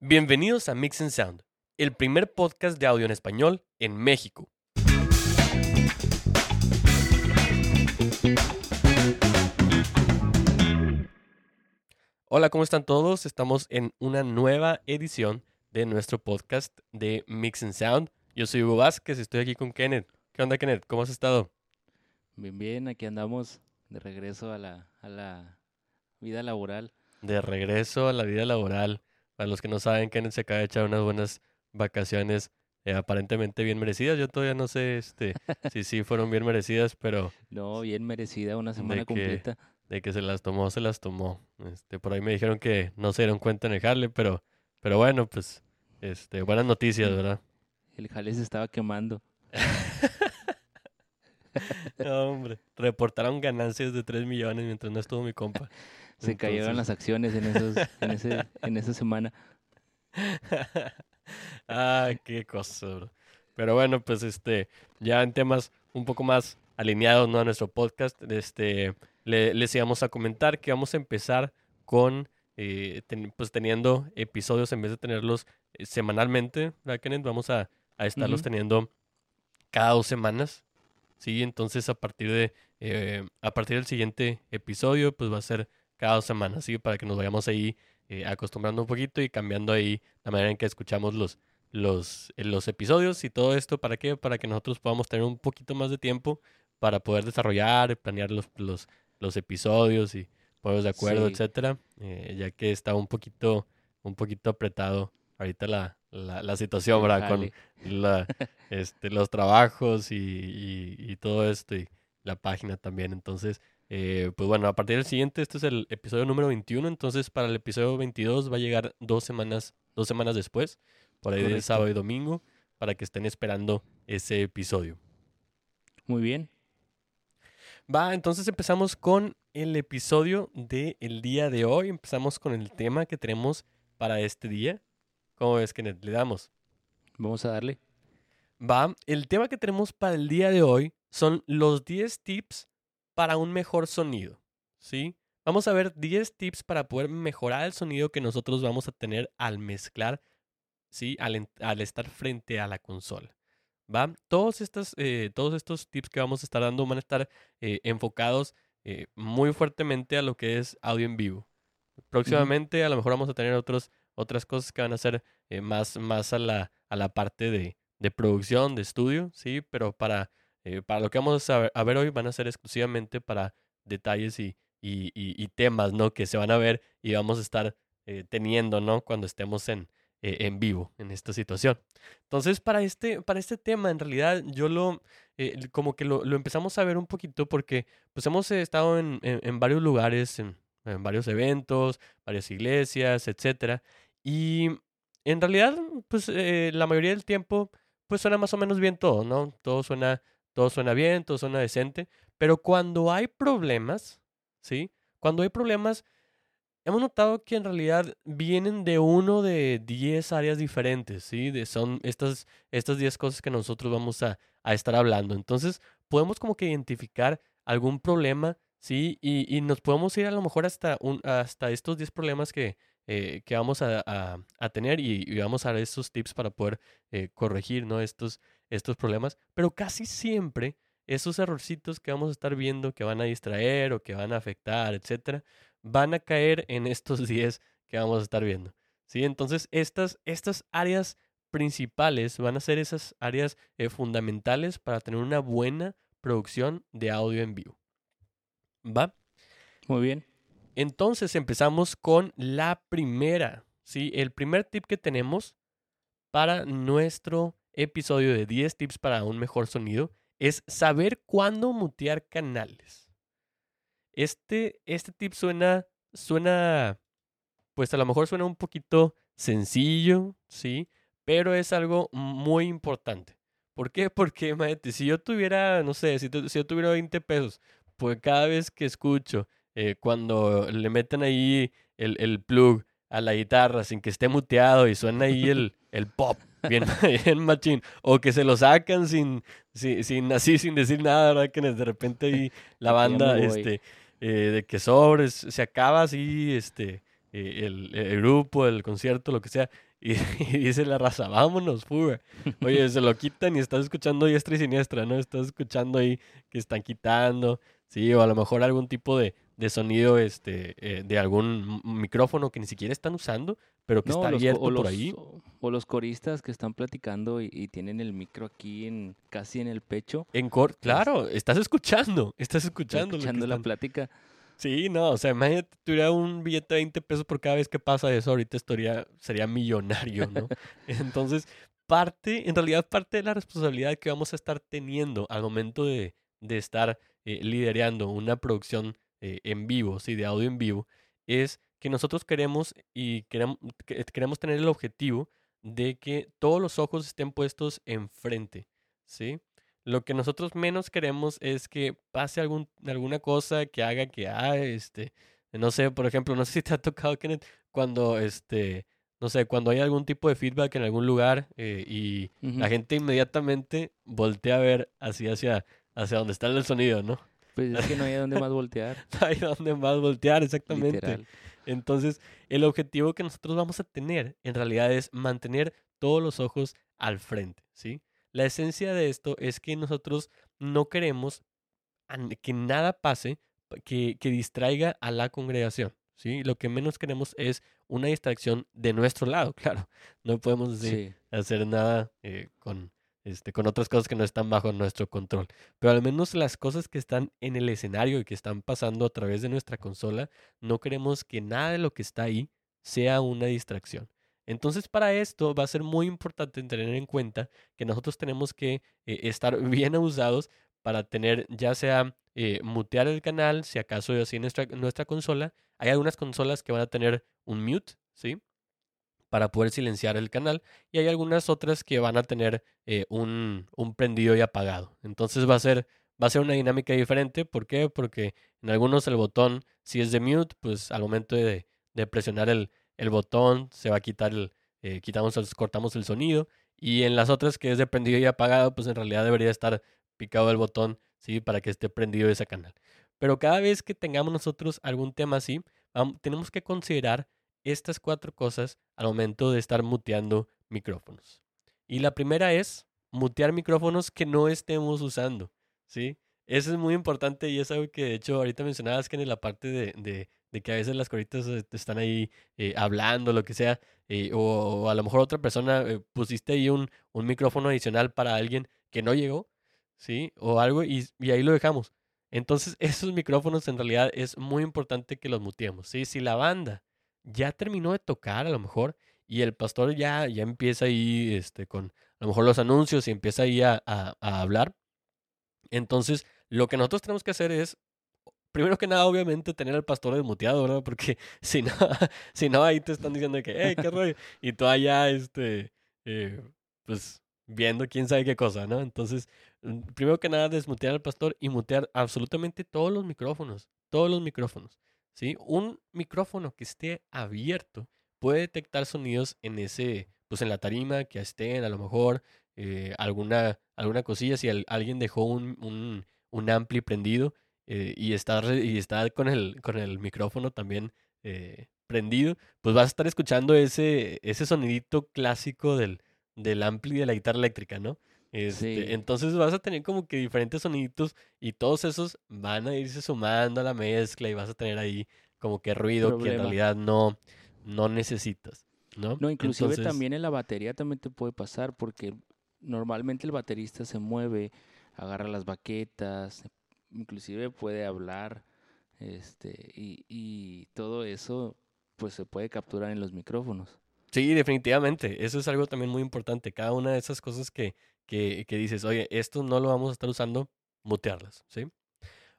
Bienvenidos a Mix and Sound, el primer podcast de audio en español en México. Hola, ¿cómo están todos? Estamos en una nueva edición de nuestro podcast de Mix and Sound. Yo soy Hugo Vázquez, estoy aquí con Kenneth. ¿Qué onda, Kenneth? ¿Cómo has estado? Bien, bien, aquí andamos de regreso a la, a la vida laboral. De regreso a la vida laboral. Para los que no saben, Kenneth se acaba de echar unas buenas vacaciones eh, aparentemente bien merecidas. Yo todavía no sé este, si sí fueron bien merecidas, pero No, bien merecida, una semana completa. de que se las tomó, se las tomó. Este, por ahí me dijeron que no se dieron cuenta en el jale, pero, pero bueno, pues, este, buenas noticias, ¿verdad? El jale se estaba quemando. No, hombre, reportaron ganancias de 3 millones mientras no estuvo mi compa. Se cayeron las acciones en, esos, en, ese, en esa semana. ah, qué cosa, bro. Pero bueno, pues este, ya en temas un poco más alineados ¿no? a nuestro podcast, este, le- les íbamos a comentar que vamos a empezar con, eh, ten- pues teniendo episodios en vez de tenerlos eh, semanalmente, ¿verdad, Kenneth? Vamos a, a estarlos teniendo cada dos semanas, ¿sí? Entonces a partir de, eh, a partir del siguiente episodio, pues va a ser cada dos semanas, ¿sí? Para que nos vayamos ahí eh, acostumbrando un poquito y cambiando ahí la manera en que escuchamos los, los, eh, los episodios y todo esto. ¿Para qué? Para que nosotros podamos tener un poquito más de tiempo para poder desarrollar, planear los, los, los episodios y ponernos de acuerdo, Sí. etcétera. eh, ya que está un poquito, un poquito apretado ahorita la, la, la situación, ¿verdad? Con la, este, los trabajos y, y, y todo esto y la página también. Entonces, eh, pues bueno, a partir del siguiente, este es el episodio número 21, entonces para el episodio 22 va a llegar dos semanas, dos semanas después, por ahí de sábado y domingo, para que estén esperando ese episodio. Muy bien. Va, entonces empezamos con el episodio del día de hoy, empezamos con el tema que tenemos para este día. ¿Cómo ves, Kenneth? Le damos. Vamos a darle. Va, el tema que tenemos para el día de hoy son los 10 tips para un mejor sonido, ¿sí? Vamos a ver 10 tips para poder mejorar el sonido que nosotros vamos a tener al mezclar, ¿sí? Al, estar frente a la consola, ¿va? Todos, estas, eh, todos estos tips que vamos a estar dando van a estar eh, enfocados eh, muy fuertemente a lo que es audio en vivo. Próximamente a lo mejor vamos a tener otros, otras cosas que van a ser más, más a, la, a la parte de, de producción, de estudio, sí, pero para, eh, para lo que vamos a ver, hoy van a ser exclusivamente para detalles y, temas, ¿no? Que se van a ver y vamos a estar eh, teniendo, ¿no? Cuando estemos en, eh, en vivo en esta situación. Entonces, para este, para este tema, en realidad, yo lo, como que lo, empezamos a ver un poquito porque, pues, hemos estado en, en- varios lugares, en, en varios eventos, varias iglesias, etcétera, y en realidad, pues, la mayoría del tiempo, pues, suena más o menos bien todo, ¿no? Todo suena, todo suena bien, todo suena decente, pero cuando hay problemas, ¿sí? Cuando hay problemas, hemos notado que en realidad vienen de uno de 10 áreas diferentes, ¿sí? Son estas, estas 10 cosas que nosotros vamos a, a estar hablando. Entonces, podemos como que identificar algún problema, ¿sí? Y, y nos podemos ir a lo mejor hasta, un, hasta estos 10 problemas que, eh, que vamos a, a- tener y, vamos a dar estos tips para poder eh, corregir, ¿no? Estos, estos problemas. Pero casi siempre esos errorcitos que vamos a estar viendo que van a distraer o que van a afectar, etcétera, van a caer en estos 10 que vamos a estar viendo. ¿sí? Entonces, estas, estas áreas principales van a ser esas áreas eh, fundamentales para tener una buena producción de audio en vivo. ¿Va? Muy bien. Entonces empezamos con la primera, ¿sí? El primer tip que tenemos para nuestro episodio de 10 tips para un mejor sonido es saber cuándo mutear canales. Este, este tip suena, suena, pues a lo mejor suena un poquito sencillo, ¿sí? Pero es algo muy importante. ¿Por qué? Porque, imagínate, si yo tuviera, no sé, si, tu- si yo tuviera 20 pesos, pues cada vez que escucho, eh, cuando le meten ahí el, el plug a la guitarra sin que esté muteado y suena ahí el, el pop, bien, bien machín, o que se lo sacan sin, sin, sin así, sin decir nada, ¿verdad? Que de repente ahí la banda, este, eh, de que sobres, se acaba así, este, eh, el, el grupo, el concierto, lo que sea, y, y dice la raza, vámonos, fuga. Oye, se lo quitan y estás escuchando diestra y siniestra, ¿no? Estás escuchando ahí que están quitando, sí, o a lo mejor algún tipo de, de sonido este, eh, de algún micrófono que ni siquiera están usando, pero que No, está abierto por ahí. o- o los coristas que están platicando y, y tienen el micro aquí en casi en el pecho, En cor claro, estás escuchando, estás escuchando. escuchando la están- plática. Sí, no, o sea, imagínate, tuviera un billete de 20 pesos por cada vez que pasa eso, ahorita estaría, sería millonario, ¿no? Entonces, parte, en realidad parte de la responsabilidad que vamos a estar teniendo al momento de, de estar eh, liderando una producción eh, en vivo, sí, de audio en vivo, es que nosotros queremos y queremos, que- queremos tener el objetivo de que todos los ojos estén puestos enfrente, ¿sí? Lo que nosotros menos queremos es que pase algún, alguna cosa que haga que, ah, este, no sé, por ejemplo, no sé si te ha tocado, Kenneth, cuando, este, no sé, cuando hay algún tipo de feedback en algún lugar eh, y la gente inmediatamente voltea a ver así hacia, hacia donde está el sonido, ¿no? Pues es que no hay a dónde más voltear, No hay dónde más voltear, exactamente. literal. Entonces, el objetivo que nosotros vamos a tener en realidad es mantener todos los ojos al frente, ¿sí? La esencia de esto es que nosotros no queremos que nada pase pa- que, que distraiga a la congregación, ¿sí? Lo que menos queremos es una distracción de nuestro lado, claro. No podemos decir, Sí. hacer nada eh, con, este, con otras cosas que no están bajo nuestro control. Pero al menos las cosas que están en el escenario y que están pasando a través de nuestra consola, no queremos que nada de lo que está ahí sea una distracción. Entonces para esto va a ser muy importante tener en cuenta que nosotros tenemos que eh, estar bien usados para tener ya sea eh, mutear el canal, si acaso así nuestra, nuestra consola. Hay algunas consolas que van a tener un mute, ¿sí? Para poder silenciar el canal y hay algunas otras que van a tener eh, un, un prendido y apagado. Entonces va a ser va a ser una dinámica diferente. ¿Por qué? Porque en algunos el botón, si es de mute, pues al momento de, presionar el, el botón se va a quitar el, eh, quitamos, el- cortamos el sonido. Y en las otras que es de prendido y apagado, pues en realidad debería estar picado el botón, ¿sí? Para que esté prendido ese canal. Pero cada vez que tengamos nosotros algún tema así, tenemos que considerar estas cuatro cosas al momento de estar muteando micrófonos. Y la primera es mutear micrófonos que no estemos usando, ¿sí? Eso es muy importante y es algo que de hecho ahorita mencionabas que en la parte de, de- que a veces las coritas eh, están ahí eh, hablando, lo que sea, eh, o, a lo mejor otra persona pusiste ahí un, un micrófono adicional para alguien que no llegó, ¿sí? O algo y, y ahí lo dejamos. Entonces esos micrófonos en realidad es muy importante que los muteemos, ¿sí? Si la banda ya terminó de tocar a lo mejor y el pastor ya, ya empieza ahí este, con a lo mejor los anuncios y empieza ahí a, a- hablar, entonces lo que nosotros tenemos que hacer es, primero que nada, obviamente, tener al pastor desmuteado, ¿verdad? Porque si no, si no ahí te están diciendo que, hey, qué rollo, y tú allá, este, eh, pues viendo quién sabe qué cosa, ¿no? Entonces, mm, primero que nada, desmutear al pastor y mutear absolutamente todos los micrófonos, todos los micrófonos, ¿sí? Un micrófono que esté abierto puede detectar sonidos en ese, pues en la tarima que estén, a lo mejor, eh, alguna, alguna cosilla, si al- alguien dejó un, un, ampli prendido eh, y, está, y está con el, con el micrófono también eh, prendido, pues vas a estar escuchando ese, ese sonidito clásico del, del ampli de la guitarra eléctrica, ¿no? Este, Sí. Entonces vas a tener como que diferentes soniditos y todos esos van a irse sumando a la mezcla y vas a tener ahí como que ruido que en realidad no, no necesitas, ¿no? No, inclusive Entonces, también en la batería también te puede pasar porque normalmente el baterista se mueve, agarra las baquetas, inclusive puede hablar, este, y, y todo eso pues se puede capturar en los micrófonos. Sí, definitivamente. Eso es algo también muy importante. Cada una de esas cosas que, que, dices, oye, esto no lo vamos a estar usando, mutearlas, ¿sí?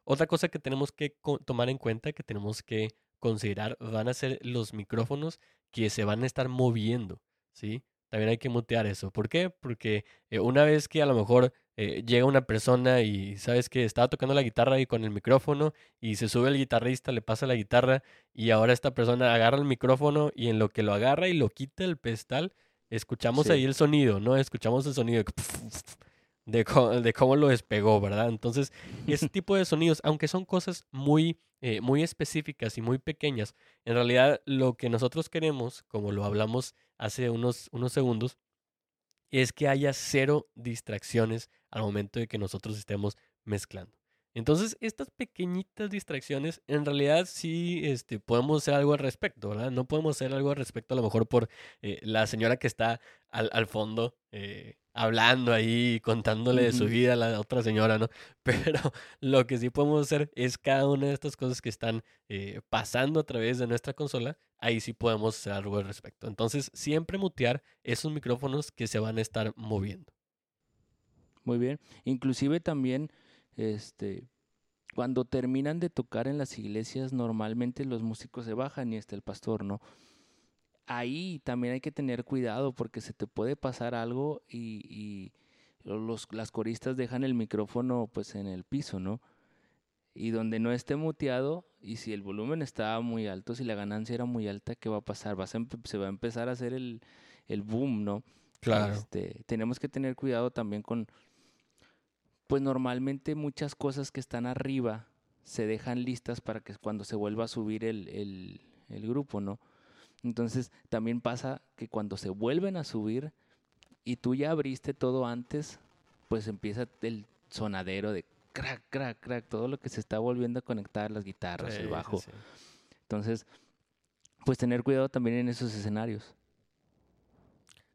Otra cosa que tenemos que tomar en cuenta, que tenemos que considerar, van a ser los micrófonos que se van a estar moviendo, ¿sí? También hay que mutear eso. ¿Por qué? Porque eh, una vez que a lo mejor eh, llega una persona y sabes que estaba tocando la guitarra y con el micrófono y se sube el guitarrista, le pasa la guitarra y ahora esta persona agarra el micrófono y en lo que lo agarra y lo quita el pedestal, escuchamos Sí. ahí el sonido, ¿no? Escuchamos el sonido de de, de cómo lo despegó, ¿verdad? Entonces, ese tipo de sonidos, aunque son cosas muy, eh, muy específicas y muy pequeñas, en realidad lo que nosotros queremos, como lo hablamos hace unos, unos segundos, es que haya cero distracciones al momento de que nosotros estemos mezclando. Entonces, estas pequeñitas distracciones, en realidad sí este, podemos hacer algo al respecto, ¿verdad? No podemos hacer algo al respecto a lo mejor por eh, la señora que está al, al fondo eh, hablando ahí, contándole de su vida a la otra señora, ¿no? Pero lo que sí podemos hacer es cada una de estas cosas que están eh, pasando a través de nuestra consola, ahí sí podemos hacer algo al respecto. Entonces, siempre mutear esos micrófonos que se van a estar moviendo. Muy bien. Inclusive también este, cuando terminan de tocar en las iglesias, normalmente los músicos se bajan y está el pastor, ¿no? Ahí también hay que tener cuidado porque se te puede pasar algo y, los, las coristas dejan el micrófono pues en el piso, ¿no? Y donde no esté muteado y si el volumen está muy alto, si la ganancia era muy alta, ¿qué va a pasar? se va a empezar a hacer el, el boom, ¿no? Claro. Este, tenemos que tener cuidado también con, pues normalmente muchas cosas que están arriba se dejan listas para que cuando se vuelva a subir el, grupo, ¿no? Entonces también pasa que cuando se vuelven a subir y tú ya abriste todo antes, pues empieza el sonadero de crack, crack, crack, todo lo que se está volviendo a conectar, las guitarras, el bajo. Entonces, pues tener cuidado también en esos escenarios.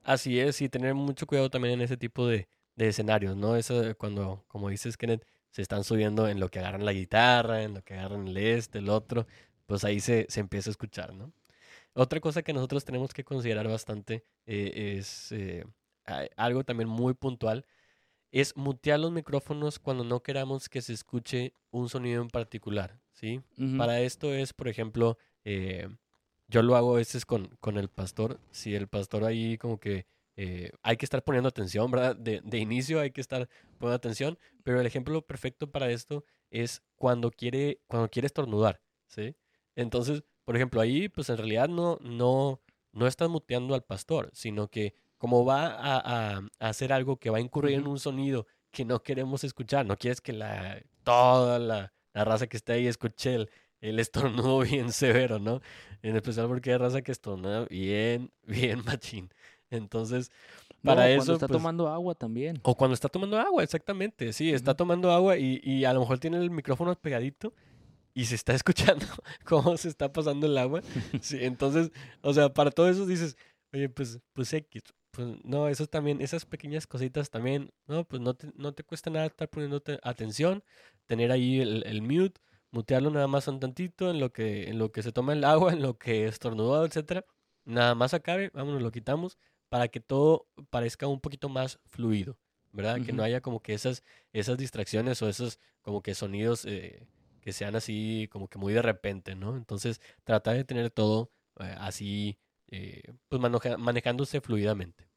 Así es, y tener mucho cuidado también en ese tipo de, de escenarios, ¿no? Eso cuando, como dices, Kenneth, se están subiendo en lo que agarran la guitarra, en lo que agarran el este, el otro, pues ahí se, se empieza a escuchar, ¿no? Otra cosa que nosotros tenemos que considerar bastante eh, es eh, algo también muy puntual, es mutear los micrófonos cuando no queramos que se escuche un sonido en particular, ¿sí? Para esto es, por ejemplo, eh, yo lo hago a veces con, con el pastor, si el pastor ahí como que eh, hay que estar poniendo atención, ¿verdad? De, de, inicio hay que estar poniendo atención, pero el ejemplo perfecto para esto es cuando quiere, cuando quiere estornudar, ¿sí? Entonces, por ejemplo, ahí, pues en realidad no, no, no estás muteando al pastor, sino que como va a, a, hacer algo que va a incurrir en un sonido que no queremos escuchar, no quieres que la, toda la, la raza que esté ahí escuche el, el estornudo bien severo, ¿no? En especial porque hay raza que estornuda bien, bien machín. Entonces, para eso. Cuando está pues tomando agua también. O cuando está tomando agua, exactamente. Sí, está tomando agua y, y, a lo mejor tiene el micrófono pegadito y se está escuchando cómo se está pasando el agua. Sí, entonces, o sea, para todo eso dices, oye, pues, pues X. Pues no, eso también, esas pequeñas cositas también, no, pues no te, no te cuesta nada estar poniéndote atención, tener ahí el, el mute, mutearlo nada más un tantito en lo que, en lo que se toma el agua, en lo que estornudó, etcétera. Nada más acabe, vámonos, lo quitamos para que todo parezca un poquito más fluido, ¿verdad? Que no haya como que esas, esas distracciones o esos como que sonidos eh, que sean así como que muy de repente, ¿no? Entonces, trata de tener todo eh, así, eh, pues manejándose fluidamente.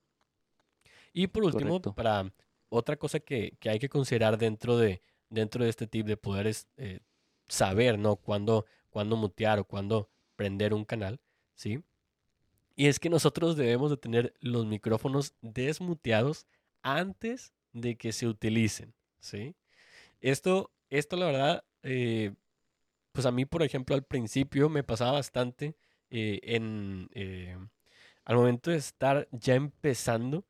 Y por último, para otra cosa que, que, hay que considerar dentro de, dentro de este tip de poder es, saber, ¿no? Cuándo, cuándo mutear o cuándo prender un canal, ¿sí? Y es que nosotros debemos de tener los micrófonos desmuteados antes de que se utilicen, ¿sí? Esto, esto la verdad, eh, pues a mí, por ejemplo, al principio me pasaba bastante eh, en... Eh, al momento de estar ya empezando,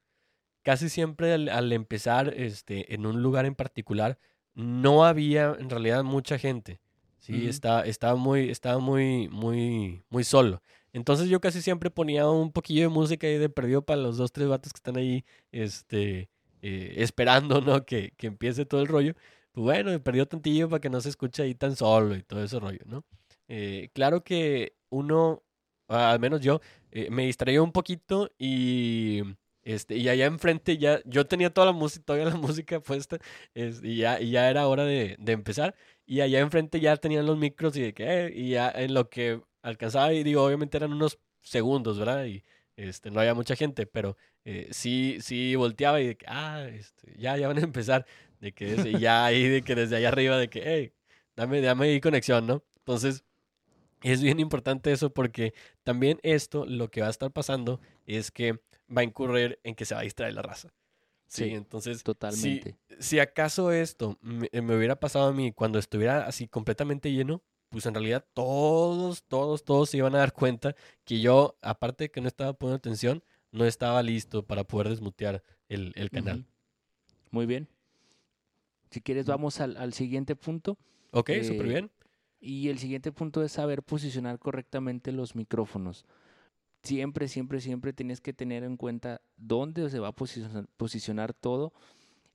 casi siempre al, empezar este, en un lugar en particular, no había en realidad mucha gente. Sí, estaba, muy, estaba muy, muy, muy solo. Entonces yo casi siempre ponía un poquillo de música ahí de perdido para los dos, tres vatos que están ahí, este, eh, esperando, ¿no? Que, que, empiece todo el rollo. Pues bueno, me perdió tantillo para que no se escuche ahí tan solo y todo ese rollo, ¿no? Eh, claro que uno, al menos yo, eh, me distraía un poquito y, este, y allá enfrente ya, yo tenía toda la música, todavía la música puesta, y, ya, y ya era hora de, de, empezar. Y allá enfrente ya tenían los micros y de que, y ya en lo que alcanzaba y digo, obviamente eran unos segundos, ¿verdad? Y este, no había mucha gente, pero eh, sí, sí volteaba y de que, ah, este, ya, ya van a empezar, de que ya ahí, de que desde allá arriba, de que, hey, dame, dame ahí conexión, ¿no? Entonces, es bien importante eso porque también esto, lo que va a estar pasando es que va a incurrir en que se va a distraer la raza. Sí, Sí, entonces, si, Totalmente. si acaso esto me, me hubiera pasado a mí cuando estuviera así completamente lleno, pues en realidad todos, todos, todos se iban a dar cuenta que yo, aparte de que no estaba poniendo atención, no estaba listo para poder desmutear el, el canal. Muy bien. Si quieres, vamos al, al siguiente punto. Ok, súper Eh, bien. Y el siguiente punto es saber posicionar correctamente los micrófonos. Siempre, siempre, siempre tienes que tener en cuenta dónde se va a posicionar, posicionar todo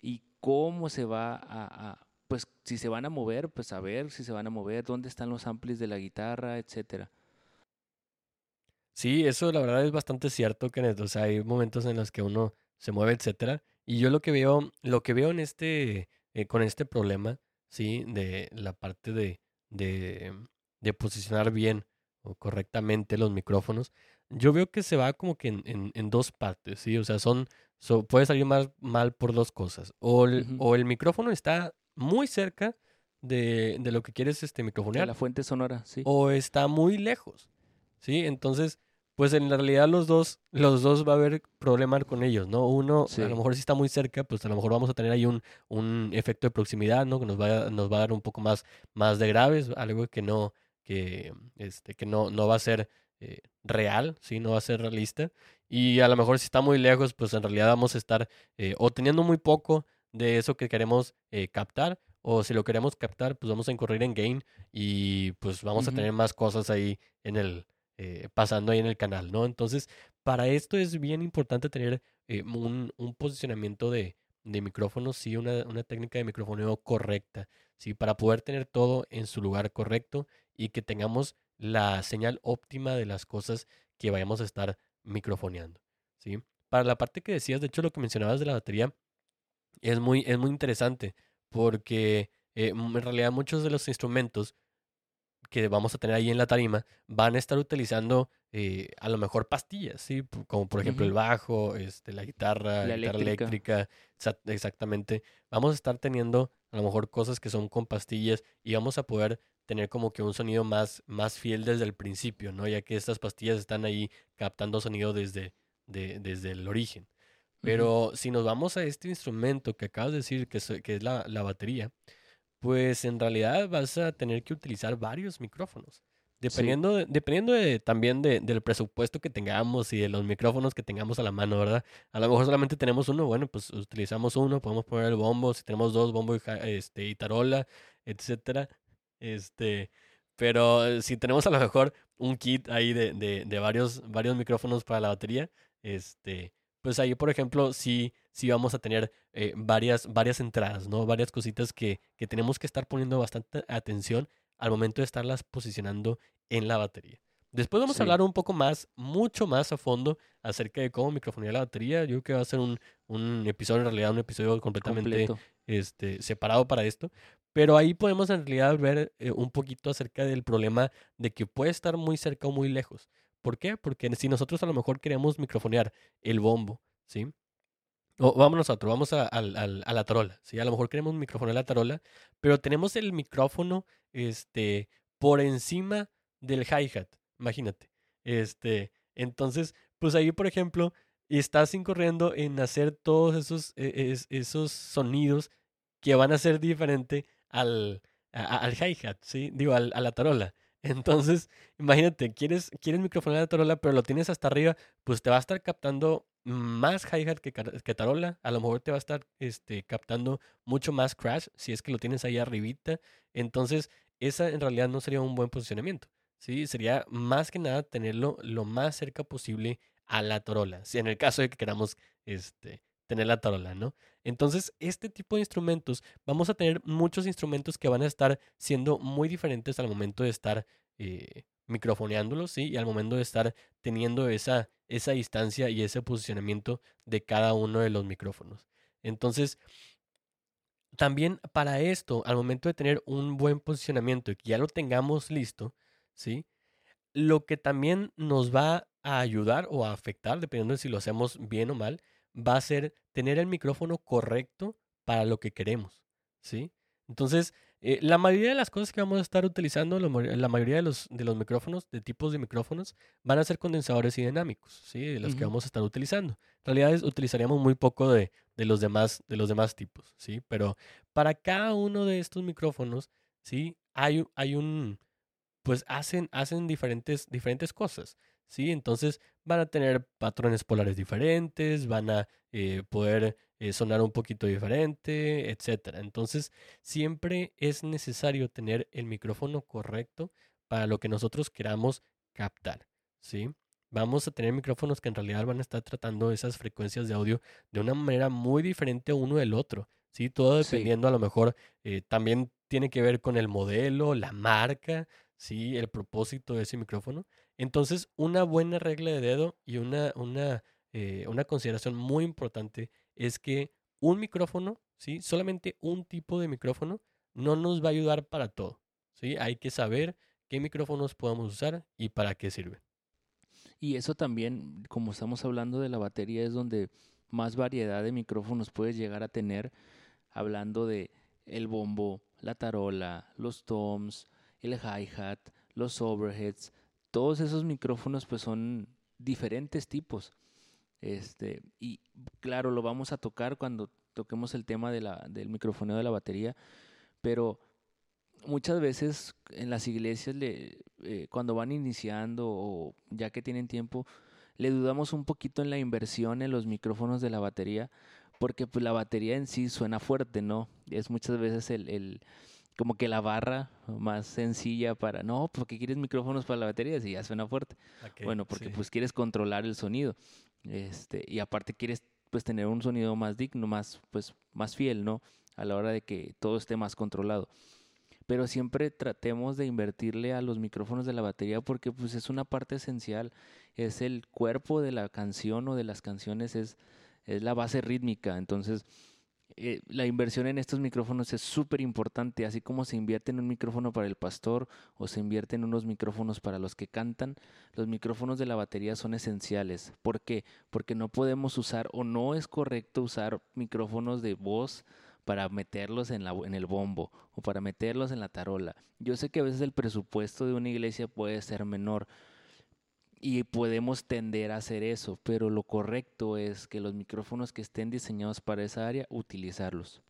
y cómo se va a, a- pues si se van a mover, pues saber si se van a mover, dónde están los amplis de la guitarra, etcétera. Sí, eso la verdad es bastante cierto, Kenneth. O sea, hay momentos en los que uno se mueve, etcétera. Y yo lo que veo, lo que veo en este, eh, con este problema, sí, de la parte de, de, de posicionar bien o correctamente los micrófonos, yo veo que se va como que en, en, en dos partes, sí. O sea, son, so- puede salir más mal por dos cosas. O el, o el micrófono está muy cerca de, de lo que quieres este De microfonear la fuente sonora, sí. o está muy lejos, ¿sí? Entonces, pues en realidad los dos, los dos va a haber problema con ellos, ¿no? Uno, Sí. a lo mejor si está muy cerca, pues a lo mejor vamos a tener ahí un, un efecto de proximidad, ¿no? Que nos va a, nos va a dar un poco más, más de graves, algo que no, que, este, que no, no va a ser eh, real, ¿sí? No va a ser realista. Y a lo mejor si está muy lejos, pues en realidad vamos a estar eh, o teniendo muy poco de eso que queremos eh, captar, o si lo queremos captar, pues vamos a incurrir en gain y pues vamos a tener más cosas ahí en el, eh, pasando ahí en el canal, ¿no? Entonces, para esto es bien importante tener eh, un, un posicionamiento de, de micrófonos, sí, una, una técnica de microfoneo correcta, sí, para poder tener todo en su lugar correcto y que tengamos la señal óptima de las cosas que vayamos a estar microfoneando, ¿sí? Para la parte que decías, de hecho, lo que mencionabas de la batería es muy, es muy interesante porque eh, en realidad muchos de los instrumentos que vamos a tener ahí en la tarima van a estar utilizando eh, a lo mejor pastillas, ¿sí? Como por ejemplo el bajo, este, la guitarra, La guitarra eléctrica. eléctrica, exa- exactamente. Vamos a estar teniendo a lo mejor cosas que son con pastillas y vamos a poder tener como que un sonido más, más fiel desde el principio, ¿no? Ya que estas pastillas están ahí captando sonido desde, de- desde el origen. Pero si nos vamos a este instrumento que acabas de decir, que es, que es la, la batería, pues en realidad vas a tener que utilizar varios micrófonos. Sí. Dependiendo, de- dependiendo de, también de- del presupuesto que tengamos y de los micrófonos que tengamos a la mano, ¿verdad? A lo mejor solamente tenemos uno, bueno, pues utilizamos uno, podemos poner el bombo, si tenemos dos, bombo y, este, y tarola, etcétera. Este, pero eh, si tenemos a lo mejor un kit ahí de, de, de varios, varios micrófonos para la batería, este, pues ahí, por ejemplo, sí, sí vamos a tener eh, varias, varias entradas, ¿no? Varias cositas que, que tenemos que estar poniendo bastante atención al momento de estarlas posicionando en la batería. Después vamos a hablar un poco más, mucho más a fondo acerca de cómo microfonear la batería. Yo creo que va a ser un, un episodio, en realidad, un episodio completamente Completo. este, separado para esto. Pero ahí podemos en realidad ver eh, un poquito acerca del problema de que puede estar muy cerca o muy lejos. ¿Por qué? Porque si nosotros a lo mejor queremos microfonear el bombo, ¿sí? O vámonos a otro, vamos a, la tarola, ¿sí? A lo mejor queremos microfonear la tarola, pero tenemos el micrófono este, por encima del hi-hat, imagínate. Este, entonces, pues ahí, por ejemplo, estás incurriendo en hacer todos esos, e- es- esos sonidos que van a ser diferente al, al hi-hat, ¿sí? Digo, al- a la tarola. Entonces, imagínate, quieres, quieres microfonear la tarola, pero lo tienes hasta arriba, pues te va a estar captando más hi-hat que, que tarola. A lo mejor te va a estar este, captando mucho más crash si es que lo tienes ahí arribita. Entonces, esa en realidad no sería un buen posicionamiento. ¿sí? Sería más que nada tenerlo lo más cerca posible a la tarola. Si en el caso de que queramos este, tener la tarola, ¿no? Entonces, este tipo de instrumentos, vamos a tener muchos instrumentos que van a estar siendo muy diferentes al momento de estar eh, microfoneándolos, ¿sí? Y al momento de estar teniendo esa, esa distancia y ese posicionamiento de cada uno de los micrófonos. Entonces, también para esto, al momento de tener un buen posicionamiento y que ya lo tengamos listo, ¿sí? Lo que también nos va a ayudar o a afectar, dependiendo de si lo hacemos bien o mal, va a ser tener el micrófono correcto para lo que queremos, ¿sí? Entonces, Eh, la mayoría de las cosas que vamos a estar utilizando, la, ma- la mayoría de los, de los micrófonos, de tipos de micrófonos, van a ser condensadores y dinámicos, ¿sí? De los que vamos a estar utilizando. En realidad es- utilizaríamos muy poco de, de los demás, de los demás tipos, ¿sí? Pero para cada uno de estos micrófonos, ¿sí? Hay, hay un, pues hacen, hacen diferentes, diferentes cosas, ¿sí? Entonces van a tener patrones polares diferentes, van a eh, poder eh, sonar un poquito diferente, etcétera. Entonces siempre es necesario tener el micrófono correcto para lo que nosotros queramos captar, ¿sí? Vamos a tener micrófonos que en realidad van a estar tratando esas frecuencias de audio de una manera muy diferente uno del otro, ¿sí? Todo Sí. dependiendo a lo mejor eh, también tiene que ver con el modelo, la marca, ¿sí? El propósito de ese micrófono. Entonces, una buena regla de dedo y una, una, eh, una consideración muy importante es que un micrófono, ¿sí? Solamente un tipo de micrófono no nos va a ayudar para todo, ¿sí? Hay que saber qué micrófonos podemos usar y para qué sirven. Y eso también, como estamos hablando de la batería, es donde más variedad de micrófonos puedes llegar a tener, hablando de el bombo, la tarola, los toms, el hi-hat, los overheads, todos esos micrófonos pues son diferentes tipos. Este, y claro, lo vamos a tocar cuando toquemos el tema de la, del microfoneo de la batería, pero muchas veces en las iglesias le, eh, cuando van iniciando o ya que tienen tiempo, le dudamos un poquito en la inversión en los micrófonos de la batería, porque pues la batería en sí suena fuerte, ¿no? Es muchas veces el, el como que la barra más sencilla para, no, porque quieres micrófonos para la batería si ya suena fuerte. Ok, Bueno, porque sí. pues quieres controlar el sonido. Este, y aparte quieres pues tener un sonido más digno, más pues más fiel, ¿no? A la hora de que todo esté más controlado. Pero siempre tratemos de invertirle a los micrófonos de la batería porque pues es una parte esencial, es el cuerpo de la canción o de las canciones es es la base rítmica, entonces eh, la inversión en estos micrófonos es súper importante, así como se invierte en un micrófono para el pastor o se invierte en unos micrófonos para los que cantan, los micrófonos de la batería son esenciales. ¿Por qué? Porque no podemos usar o no es correcto usar micrófonos de voz para meterlos en, la, en el bombo o para meterlos en la tarola. Yo sé que a veces el presupuesto de una iglesia puede ser menor, y podemos tender a hacer eso, pero lo correcto es que los micrófonos que estén diseñados para esa área, utilizarlos.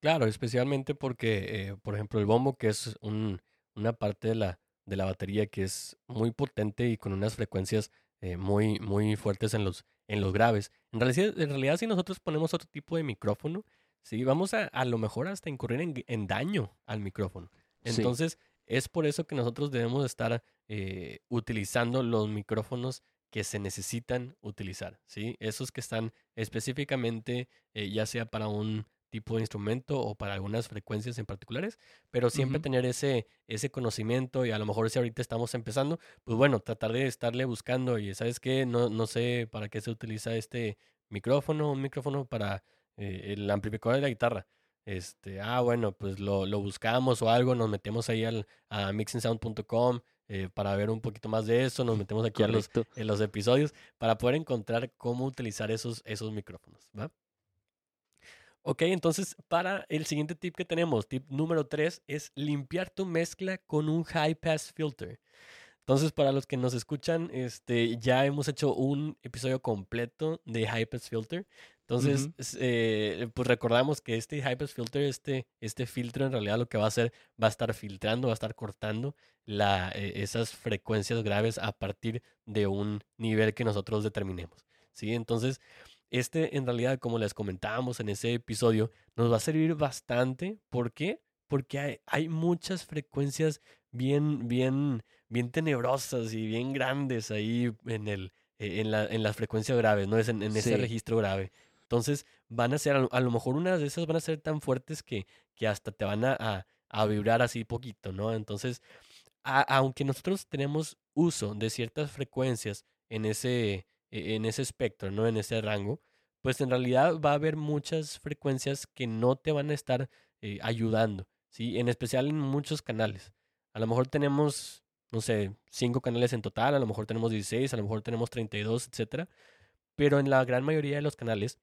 Claro, especialmente porque, eh, por ejemplo, el bombo, que es un- una parte de la, de la batería que es muy potente y con unas frecuencias eh, muy, muy fuertes en los, en los graves. En realidad, en realidad, si nosotros ponemos otro tipo de micrófono, sí, vamos a, a lo mejor hasta incurrir en, en daño al micrófono. Sí. Entonces, es por eso que nosotros debemos estar eh, utilizando los micrófonos que se necesitan utilizar, ¿sí? Esos que están específicamente, eh, ya sea para un tipo de instrumento o para algunas frecuencias en particulares, pero siempre Ujú. tener ese, ese conocimiento y a lo mejor si ahorita estamos empezando, pues bueno, tratar de estarle buscando y sabes qué, no, no sé para qué se utiliza este micrófono, un micrófono para eh, el amplificador de la guitarra. Este, ah, bueno, pues lo, lo buscamos o algo, nos metemos ahí al, a mixingsound.com eh, para ver un poquito más de eso, nos metemos aquí a los, en los episodios para poder encontrar cómo utilizar esos, esos micrófonos, ¿va? Ok, entonces para el siguiente tip que tenemos, tip número 3, es limpiar tu mezcla con un high pass filter. Entonces, para los que nos escuchan, este, ya hemos hecho un episodio completo de High Pass Filter. Entonces, eh, pues recordamos que este Pass Filter, este, este filtro en realidad lo que va a hacer, va a estar filtrando, va a estar cortando la, eh, esas frecuencias graves a partir de un nivel que nosotros determinemos. ¿sí? Entonces, este en realidad, como les comentábamos en ese episodio, nos va a servir bastante. ¿Por qué? Porque hay, hay muchas frecuencias bien, bien, bien tenebrosas y bien grandes ahí en, el, eh, en, la, en las frecuencias graves, ¿no? Es en, en ese Sí. registro grave. Entonces, van a ser, a lo- mejor unas de esas van a ser tan fuertes que, que hasta te van a, a, a vibrar así poquito, ¿no? Entonces, aunque nosotros tenemos uso de ciertas frecuencias en ese, e- en ese espectro, ¿no? En ese rango, pues en realidad va a haber muchas frecuencias que no te van a estar eh, ayudando, ¿sí? En especial en muchos canales. A lo mejor tenemos, no sé, cinco canales en total, a lo mejor tenemos 16, a lo mejor tenemos 32, etcétera. Pero en la gran mayoría de los canales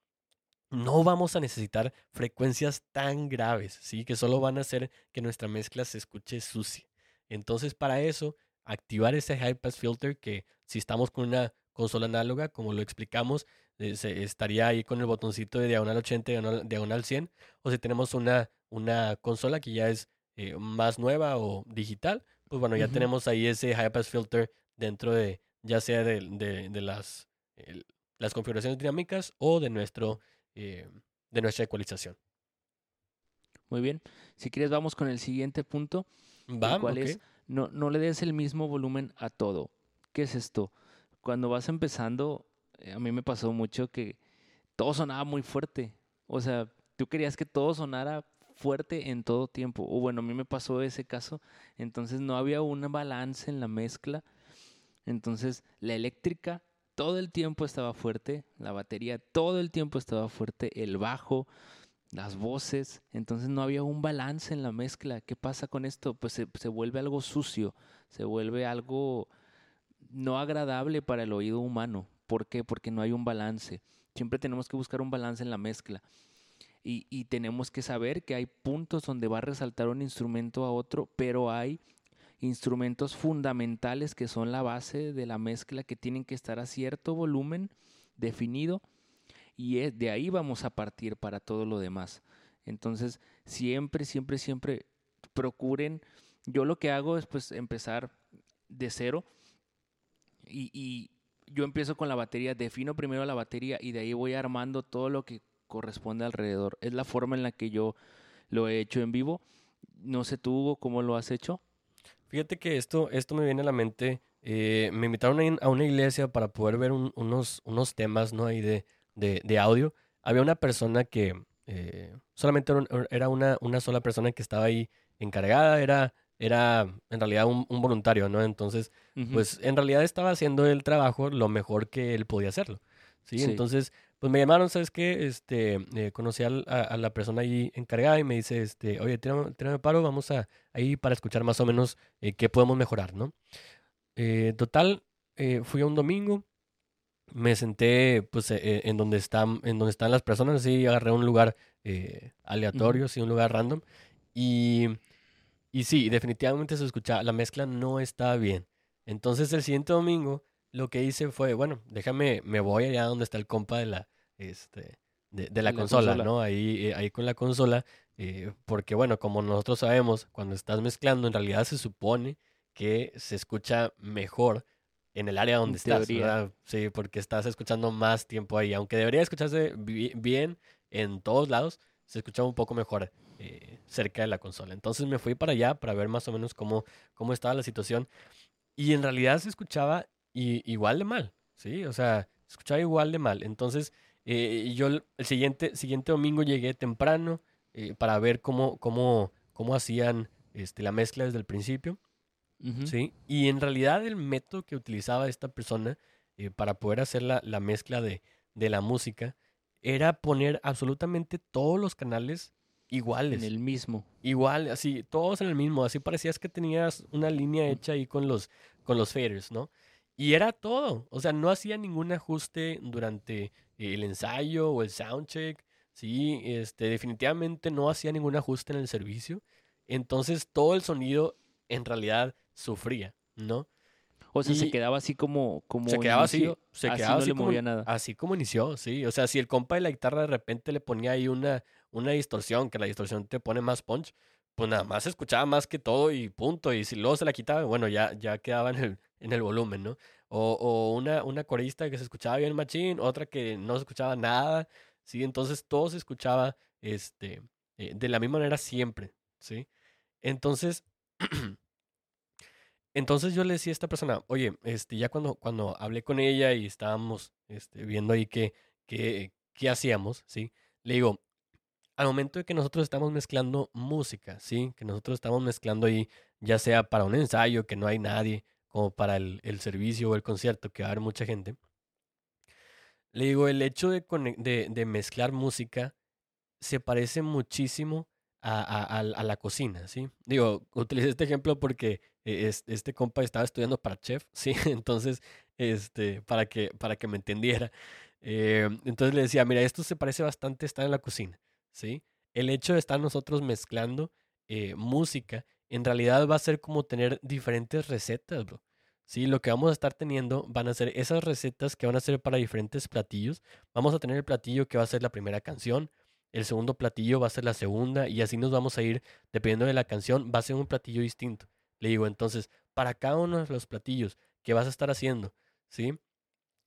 no vamos a necesitar frecuencias tan graves, ¿sí? Que solo van a hacer que nuestra mezcla se escuche sucia. Entonces, para eso, activar ese high pass filter que si estamos con una consola análoga, como lo explicamos, eh, estaría ahí con el botoncito de diagonal 80, diagonal, diagonal 100, o si tenemos una, una consola que ya es eh, más nueva o digital, pues bueno, ya tenemos ahí ese high pass filter dentro de, ya sea de, de, las, las configuraciones dinámicas o de nuestro eh, de nuestra ecualización. Muy bien. Si quieres, vamos con el siguiente punto. Vamos. es no, no le des el mismo volumen a todo. ¿Qué es esto? Cuando vas empezando, eh, a mí me pasó mucho que todo sonaba muy fuerte. O sea, tú querías que todo sonara fuerte en todo tiempo. O bueno, a mí me pasó ese caso. Entonces no había un balance en la mezcla. Entonces la eléctrica todo el tiempo estaba fuerte, la batería todo el tiempo estaba fuerte, el bajo, las voces, entonces no había un balance en la mezcla. ¿Qué pasa con esto? Pues se, vuelve algo sucio, se vuelve algo no agradable para el oído humano. ¿Por qué? Porque no hay un balance. Siempre tenemos que buscar un balance en la mezcla. Y, y, tenemos que saber que hay puntos donde va a resaltar un instrumento a otro, pero hay instrumentos fundamentales que son la base de la mezcla que tienen que estar a cierto volumen definido y de ahí vamos a partir para todo lo demás. Entonces, siempre, siempre, siempre procuren. Yo lo que hago es pues empezar de cero y, yo empiezo con la batería, defino primero la batería y de ahí voy armando todo lo que corresponde alrededor. Es la forma en la que yo lo he hecho en vivo. No sé tú, Hugo, cómo lo has hecho. Fíjate que esto, esto me viene a la mente. Eh, me invitaron a una iglesia para poder ver unos, unos temas ¿no? ahí de, de, audio. Había una persona que eh, solamente era una, una sola persona que estaba ahí encargada, era, era en realidad un, voluntario, ¿no? Entonces, pues en realidad estaba haciendo el trabajo lo mejor que él podía hacerlo. ¿sí? Entonces, pues me llamaron, ¿sabes qué? Este, eh, conocí a, la persona ahí encargada y me dice, este, oye, tírame, paro, vamos a ahí para escuchar más o menos eh, qué podemos mejorar, ¿no? Eh, total, fui a un domingo, me senté, pues, en donde están, en donde están las personas, así, agarré un lugar aleatorio, sí, un lugar random, y, y sí, definitivamente se escuchaba, la mezcla no estaba bien. Entonces, el siguiente domingo lo que hice fue, bueno, déjame, me voy allá donde está el compa de la, este, de, la, consola, ¿no? Ahí, eh, ahí con la consola, eh, porque bueno, como nosotros sabemos, cuando estás mezclando, en realidad se supone que se escucha mejor en el área donde estás, ¿verdad? Sí, porque estás escuchando más tiempo ahí, aunque debería escucharse bien en todos lados, se escuchaba un poco mejor eh, cerca de la consola. Entonces me fui para allá para ver más o menos cómo, cómo estaba la situación. Y en realidad se escuchaba igual de mal, ¿sí? O sea, escuchaba igual de mal. Entonces, eh, yo el siguiente, siguiente domingo llegué temprano eh, para ver cómo, cómo, cómo hacían este, la mezcla desde el principio, ¿sí? Y en realidad el método que utilizaba esta persona eh, para poder hacer la, la mezcla de, de la música era poner absolutamente todos los canales iguales. En el mismo. Igual, así, todos en el mismo. Así parecías que tenías una línea hecha ahí con los, con los faders, ¿no? Y era todo. O sea, no hacía ningún ajuste durante el ensayo o el soundcheck. Sí, este, definitivamente no hacía ningún ajuste en el servicio. Entonces todo el sonido en realidad sufría, ¿no? O sea, se quedaba así como, como se quedaba así, se quedaba así, como, nada. así como inició, sí. O sea, si el compa de la guitarra de repente le ponía ahí una, una distorsión, que la distorsión te pone más punch, pues nada más se escuchaba más que todo y punto. Y si luego se la quitaba, bueno, ya, ya quedaba en el, en el volumen, ¿no? O, o una, una corista que se escuchaba bien machín, otra que no se escuchaba nada, ¿sí? Entonces todo se escuchaba este, eh, de la misma manera siempre, ¿sí? Entonces, entonces yo le decía a esta persona, oye, este, ya cuando, cuando hablé con ella y estábamos este, viendo ahí qué, qué, qué hacíamos, ¿sí? Le digo, al momento de que nosotros estamos mezclando música, ¿sí? Que nosotros estamos mezclando ahí, ya sea para un ensayo, que no hay nadie, como para el, servicio o el concierto, que va a haber mucha gente. Le digo, el hecho de, de, mezclar música se parece muchísimo a, la cocina, ¿sí? Digo, utilicé este ejemplo porque e, este compa estaba estudiando para chef, ¿sí? Entonces, este, para que, para que me entendiera. Eh, entonces le decía, mira, esto se parece bastante a estar en la cocina, ¿sí? El hecho de estar nosotros mezclando eh, música, en realidad va a ser como tener diferentes recetas, bro. Sí, lo que vamos a estar teniendo van a ser esas recetas que van a ser para diferentes platillos. Vamos a tener el platillo que va a ser la primera canción, el segundo platillo va a ser la segunda y así nos vamos a ir, dependiendo de la canción, va a ser un platillo distinto. Le digo, entonces, para cada uno de los platillos que vas a estar haciendo, ¿sí?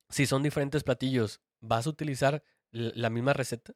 Si son diferentes platillos, ¿vas a utilizar la misma receta?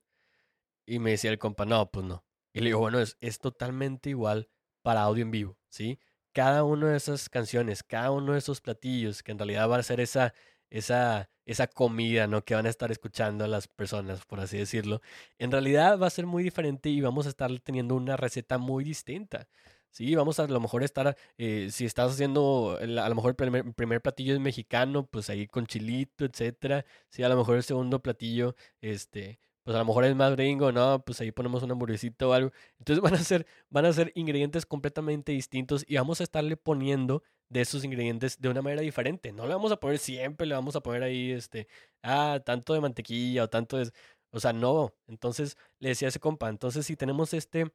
Y me decía el compa, no, pues no. Y le digo, bueno, es, es totalmente igual para audio en vivo, ¿sí? Cada una de esas canciones, cada uno de esos platillos, que en realidad va a ser esa, esa, esa comida, ¿no? Que van a estar escuchando a las personas, por así decirlo, en realidad va a ser muy diferente y vamos a estar teniendo una receta muy distinta. Sí, vamos a, lo mejor estar, eh, si estás haciendo, a lo mejor el primer, platillo es mexicano, pues ahí con chilito, etcétera. Sí, a lo mejor el segundo platillo, este, pues a lo mejor es más gringo, ¿no? Pues ahí ponemos un hamburguesita o algo. Entonces van a ser, van a ser ingredientes completamente distintos y vamos a estarle poniendo de esos ingredientes de una manera diferente. No le vamos a poner siempre, le vamos a poner ahí, este, ah, tanto de mantequilla o tanto de... O sea, no. Entonces le decía a ese compa, entonces si tenemos este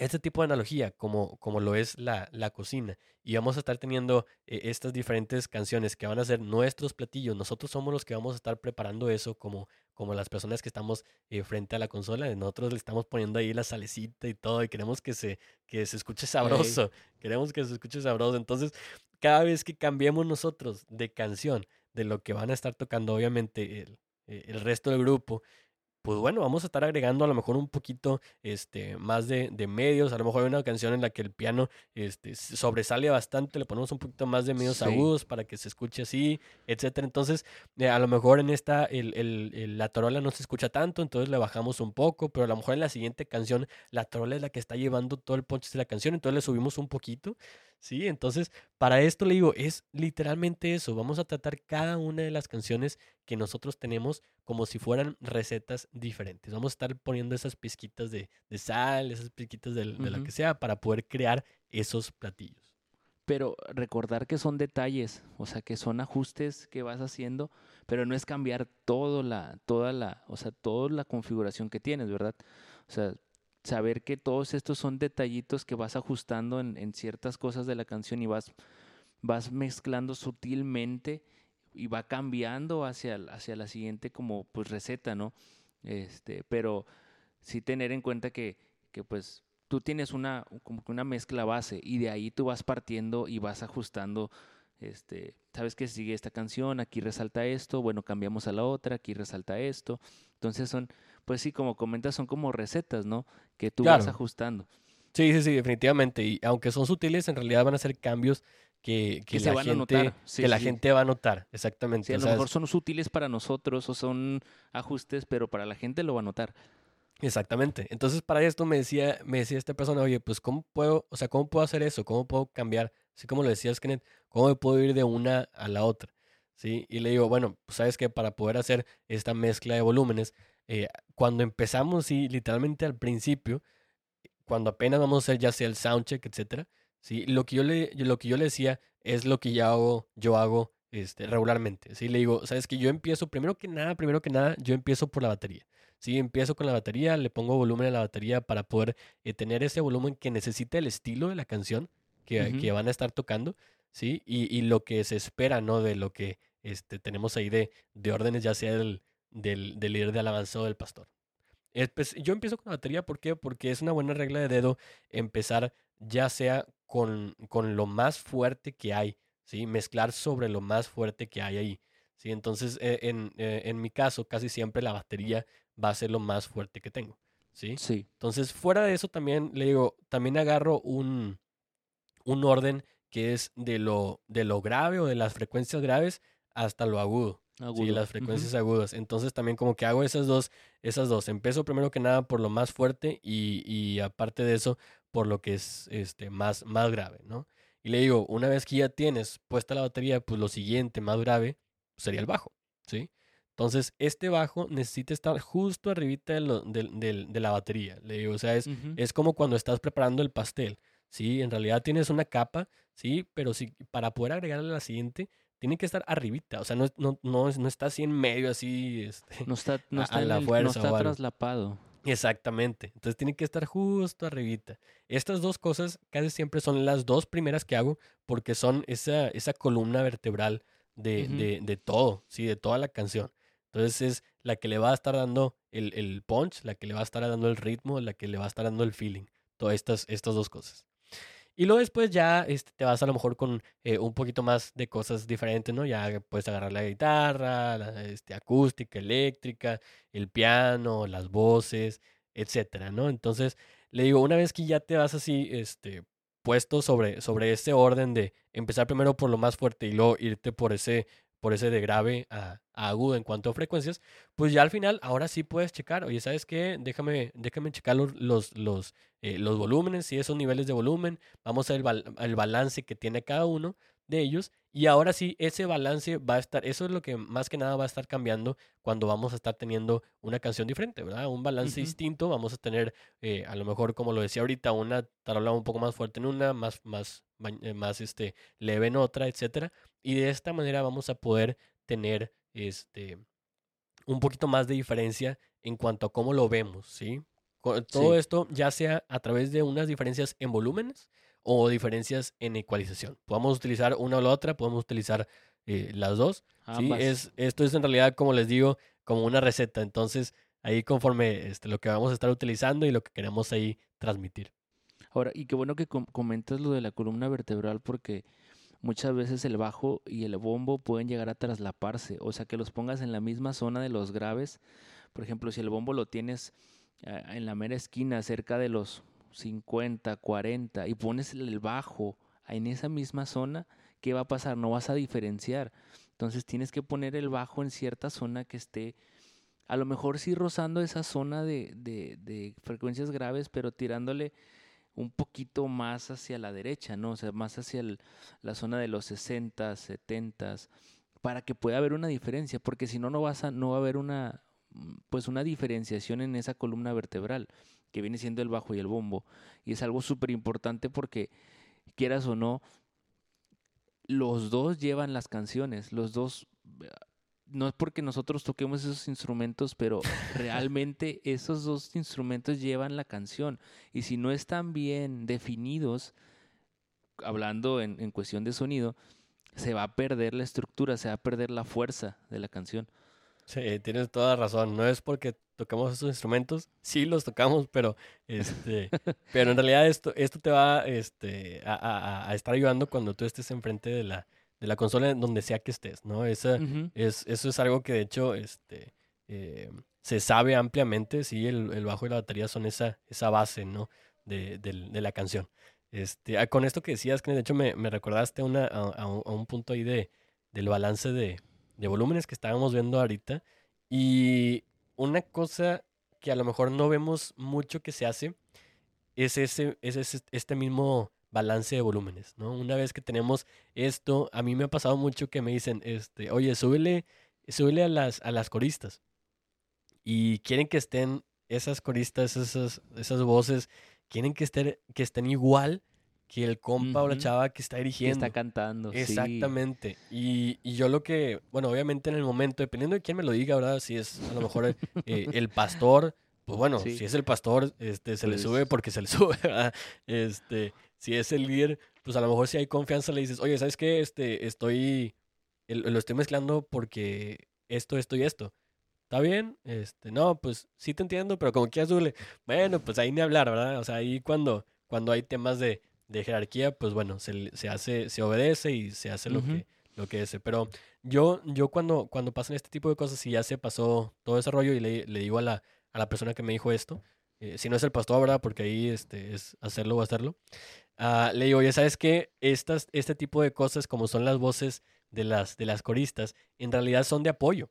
este tipo de analogía, como, como lo es la, la cocina, y vamos a estar teniendo eh, estas diferentes canciones que van a ser nuestros platillos, nosotros somos los que vamos a estar preparando eso como, como las personas que estamos eh, frente a la consola, nosotros le estamos poniendo ahí la salecita y todo, y queremos que se, que se escuche sabroso, queremos que se escuche sabroso, entonces cada vez que cambiemos nosotros de canción, de lo que van a estar tocando obviamente el, eh, el resto del grupo, pues bueno, vamos a estar agregando a lo mejor un poquito este, más de, medios. A lo mejor hay una canción en la que el piano este, sobresale bastante, le ponemos un poquito más de medios agudos para que se escuche así, etcétera. Entonces, eh, a lo mejor en esta el, el, la tarola no se escucha tanto, entonces le bajamos un poco, pero a lo mejor en la siguiente canción la tarola es la que está llevando todo el punch de la canción, entonces le subimos un poquito. Sí, entonces para esto le digo, es literalmente eso. Vamos a tratar cada una de las canciones que nosotros tenemos como si fueran recetas diferentes. Vamos a estar poniendo esas pizquitas de, sal, esas pizquitas de, lo que sea para poder crear esos platillos. Pero recordar que son detalles, o sea, que son ajustes que vas haciendo, pero no es cambiar todo la, toda la, o sea, toda la configuración que tienes, ¿verdad? O sea, saber que todos estos son detallitos que vas ajustando en, ciertas cosas de la canción y vas, vas mezclando sutilmente y va cambiando hacia, hacia la siguiente como pues receta, ¿no? Este, pero sí tener en cuenta que, que pues tú tienes una, como una mezcla base y de ahí tú vas partiendo y vas ajustando este, sabes que sigue esta canción, aquí resalta esto, bueno, cambiamos a la otra, aquí resalta esto. Entonces son, pues sí, como comentas, son como recetas, ¿no? Que tú vas ajustando. Sí, sí, sí, definitivamente. Y aunque son sutiles, en realidad van a ser cambios que, que, la, gente, que la gente va a notar. Exactamente. a lo mejor son sutiles para nosotros o son ajustes, pero para la gente lo va a notar. Exactamente. Entonces, para esto me decía, me decía esta persona, oye, pues, ¿cómo puedo, o sea, cómo puedo hacer eso? ¿Cómo puedo cambiar? Así como lo decías, Kenneth, ¿cómo me puedo ir de una a la otra? ¿Sí? Y le digo, bueno, pues, sabes que para poder hacer esta mezcla de volúmenes, eh, cuando empezamos, y literalmente al principio, cuando apenas vamos a hacer ya sea el soundcheck, etcétera, ¿sí? Lo que yo le, lo que yo le decía es lo que ya hago, yo hago este, regularmente, ¿sí? Le digo, sabes que yo empiezo, primero que nada, primero que nada, yo empiezo por la batería. Sí, empiezo con la batería, le pongo volumen a la batería para poder eh, tener ese volumen que necesita el estilo de la canción que, que van a estar tocando, ¿sí? Y, y, lo que se espera, ¿no? De lo que este, tenemos ahí de, de órdenes, ya sea del, del, del líder de alabanza o del pastor. Yo empiezo con la batería, ¿por qué? Porque es una buena regla de dedo empezar ya sea con, con lo más fuerte que hay, ¿sí? Mezclar sobre lo más fuerte que hay ahí, ¿sí? Entonces, eh, en, eh, en mi caso, casi siempre la batería va a ser lo más fuerte que tengo, ¿sí? Sí. Entonces, fuera de eso también, le digo, también agarro un, un orden que es de lo, de lo grave o de las frecuencias graves hasta lo agudo. Sí, las frecuencias agudas. Entonces también como que hago esas dos, esas dos. Empiezo primero que nada por lo más fuerte y, y aparte de eso por lo que es este, más, más grave, ¿no? Y le digo, una vez que ya tienes puesta la batería, pues lo siguiente más grave sería el bajo, ¿sí? Entonces, este bajo necesita estar justo arribita de, de, la batería. Le digo, o sea, es, es como cuando estás preparando el pastel, ¿sí? En realidad tienes una capa, ¿sí? Pero si, para poder agregarle la siguiente, tiene que estar arribita, o sea, no, no, no, no está así en medio, así, este, No está, no A- está, a en la el- fuerza no está traslapado. Exactamente. Entonces tiene que estar justo arribita. Estas dos cosas casi siempre son las dos primeras que hago porque son esa, esa columna vertebral de, de, de todo, sí, de toda la canción. Entonces es la que le va a estar dando el, el punch, la que le va a estar dando el ritmo, la que le va a estar dando el feeling. Todas estas, estas dos cosas. Y luego después ya este, te vas a lo mejor con eh, un poquito más de cosas diferentes, ¿no? Ya puedes agarrar la guitarra, la este, acústica, eléctrica, el piano, las voces, etcétera, ¿no? Entonces, le digo, una vez que ya te vas así, este, puesto sobre, sobre ese orden de empezar primero por lo más fuerte y luego irte por ese, por ese de grave a, agudo en cuanto a frecuencias, pues ya al final, ahora sí puedes checar, oye, ¿sabes qué? Déjame, déjame checar los, los, los, eh, los volúmenes y esos niveles de volumen, vamos a ver el, el balance que tiene cada uno de ellos y ahora sí ese balance va a estar, eso es lo que más que nada va a estar cambiando cuando vamos a estar teniendo una canción diferente, ¿verdad? Un balance distinto, vamos a tener eh, a lo mejor como lo decía ahorita, una tarola un poco más fuerte en una, más, más, eh, más este, leve en otra, etcétera, y de esta manera vamos a poder tener este un poquito más de diferencia en cuanto a cómo lo vemos, ¿sí? Todo Sí. esto ya sea a través de unas diferencias en volúmenes o diferencias en ecualización. Podemos utilizar una o la otra, podemos utilizar eh, las dos. Sí, es, esto es en realidad, como les digo, como una receta. Entonces, ahí conforme este, lo que vamos a estar utilizando y lo que queremos ahí transmitir. Ahora, y qué bueno que com- comentas lo de la columna vertebral porque muchas veces el bajo y el bombo pueden llegar a traslaparse, o sea, que los pongas en la misma zona de los graves. Por ejemplo, si el bombo lo tienes eh, en la mera esquina, cerca de los 50, 40, y pones el bajo en esa misma zona, ¿qué va a pasar? No vas a diferenciar. Entonces tienes que poner el bajo en cierta zona que esté, a lo mejor sí rozando esa zona de, de, de frecuencias graves, pero tirándole un poquito más hacia la derecha, ¿no? O sea, más hacia la zona de los 60, 70, para que pueda haber una diferencia, porque si no, no vas a, no va a haber una, pues una diferenciación en esa columna vertebral, que viene siendo el bajo y el bombo. Y es algo súper importante porque, quieras o no, los dos llevan las canciones, los dos, eh, no es porque nosotros toquemos esos instrumentos, pero realmente esos dos instrumentos llevan la canción. Y si no están bien definidos, hablando en, en cuestión de sonido, se va a perder la estructura, se va a perder la fuerza de la canción. Sí, tienes toda razón. No es porque tocamos esos instrumentos, sí los tocamos, pero este, pero en realidad esto, esto te va este, a, a- a estar ayudando cuando tú estés enfrente de la, de la consola donde sea que estés, ¿no? Esa, es, eso es algo que de hecho este, eh, se sabe ampliamente, sí, el, el bajo y la batería son esa, esa base, ¿no? De, del- de la canción. Este, ah, con esto que decías, que de hecho me, me recordaste una, a, a un punto ahí de, del balance de, de volúmenes que estábamos viendo ahorita. Y una cosa que a lo mejor no vemos mucho que se hace es ese, es ese- este mismo balance de volúmenes, ¿no? Una vez que tenemos esto, a mí me ha pasado mucho que me dicen, este, oye, súbele, súbele a las, a las coristas. Y quieren que estén esas coristas, esas, esas voces, quieren que estén, que estén igual que el compa o la chava que está Que dirigiendo. está cantando. sí. Exactamente. Y, y yo lo que, bueno, obviamente en el momento, dependiendo de quién me lo diga, ¿verdad? Si es a lo mejor eh, el pastor, pues bueno, Sí. si es el pastor, este, se le Pues- sube porque se le sube, ¿verdad? Este, si es el líder, pues a lo mejor si hay confianza le dices, oye, ¿sabes qué? Este, estoy, el- lo estoy mezclando porque esto, esto y esto. ¿Está bien? Este, no, pues sí te entiendo, pero como quieras, súbele. Bueno, pues ahí ni hablar, ¿verdad? O sea, ahí cuando, cuando hay temas de, de jerarquía, pues bueno, se, se hace, se obedece y se hace lo que, lo que es. Pero yo, yo cuando, cuando pasan este tipo de cosas y ya se pasó todo ese rollo y le, le digo a la, a la persona que me dijo esto, eh, si no es el pastor, ¿verdad? Porque ahí este, es hacerlo o hacerlo. ah, le digo, ya sabes que estas, este tipo de cosas, como son las voces de las, de las coristas, en realidad son de apoyo.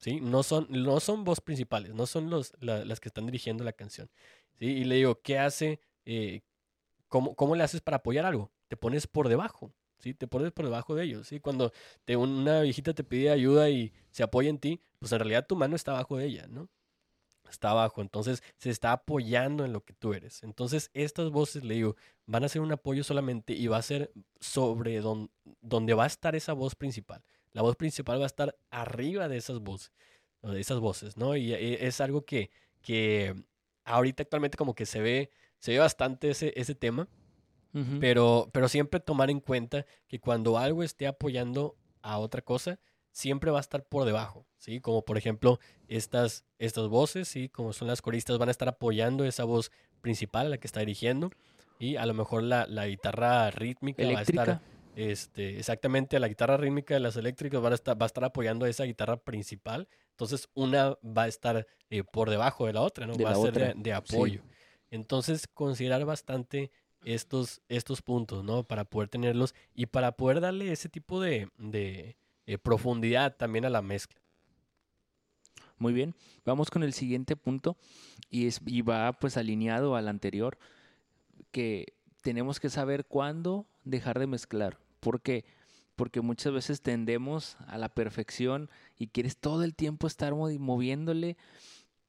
¿Sí? No son, no son voz principales, no son los, la- las que están dirigiendo la canción. ¿sí? Y le digo, ¿qué hace? eh, ¿cómo, ¿Cómo le haces para apoyar algo? Te pones por debajo, ¿sí? Te pones por debajo de ellos, ¿sí? Cuando una viejita te pide ayuda y se apoya en ti, pues en realidad tu mano está abajo de ella, ¿no? está abajo, entonces se está apoyando en lo que tú eres. Entonces estas voces, le digo, van a ser un apoyo solamente y va a ser sobre donde va a estar esa voz principal. La voz principal va a estar arriba de esas voces, de esas voces, ¿no? Y eh, es algo que, que ahorita actualmente como que se ve, se ve bastante ese, ese tema, pero, pero siempre tomar en cuenta que cuando algo esté apoyando a otra cosa, siempre va a estar por debajo, ¿sí? Como por ejemplo estas, estas voces, ¿sí? Como son las coristas, van a estar apoyando esa voz principal, la que está dirigiendo, y a lo mejor la, la guitarra rítmica va a estar... Este, exactamente, la guitarra rítmica de las eléctricas va a estar, va a estar apoyando esa guitarra principal. Entonces, una va a estar eh, por debajo de la otra, ¿no? va a ser de, apoyo. Entonces, considerar bastante estos, estos puntos, ¿no? Para poder tenerlos y para poder darle ese tipo de, eh, profundidad también a la mezcla. Muy bien, vamos con el siguiente punto y, es, y va pues alineado al anterior, que tenemos que saber cuándo dejar de mezclar. ¿Por qué? Porque muchas veces tendemos a la perfección y quieres todo el tiempo estar moviéndole.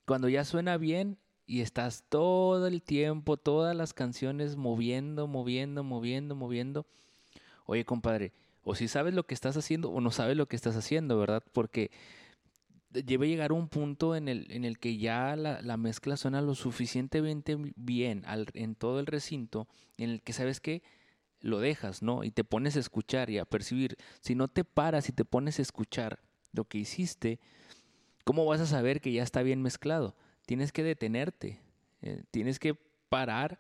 Cuando ya suena bien, y estás todo el tiempo, todas las canciones moviendo, moviendo, moviendo, moviendo. Oye, compadre, o si sabes lo que estás haciendo o no sabes lo que estás haciendo, ¿verdad? Porque debe llegar un punto en el, en el que ya la, mezcla suena lo suficientemente bien en todo el recinto, en el que sabes que lo dejas, ¿no? Y te pones a escuchar y a percibir. Si no te paras y te pones a escuchar lo que hiciste, ¿cómo vas a saber que ya está bien mezclado? Tienes que detenerte, eh, tienes que parar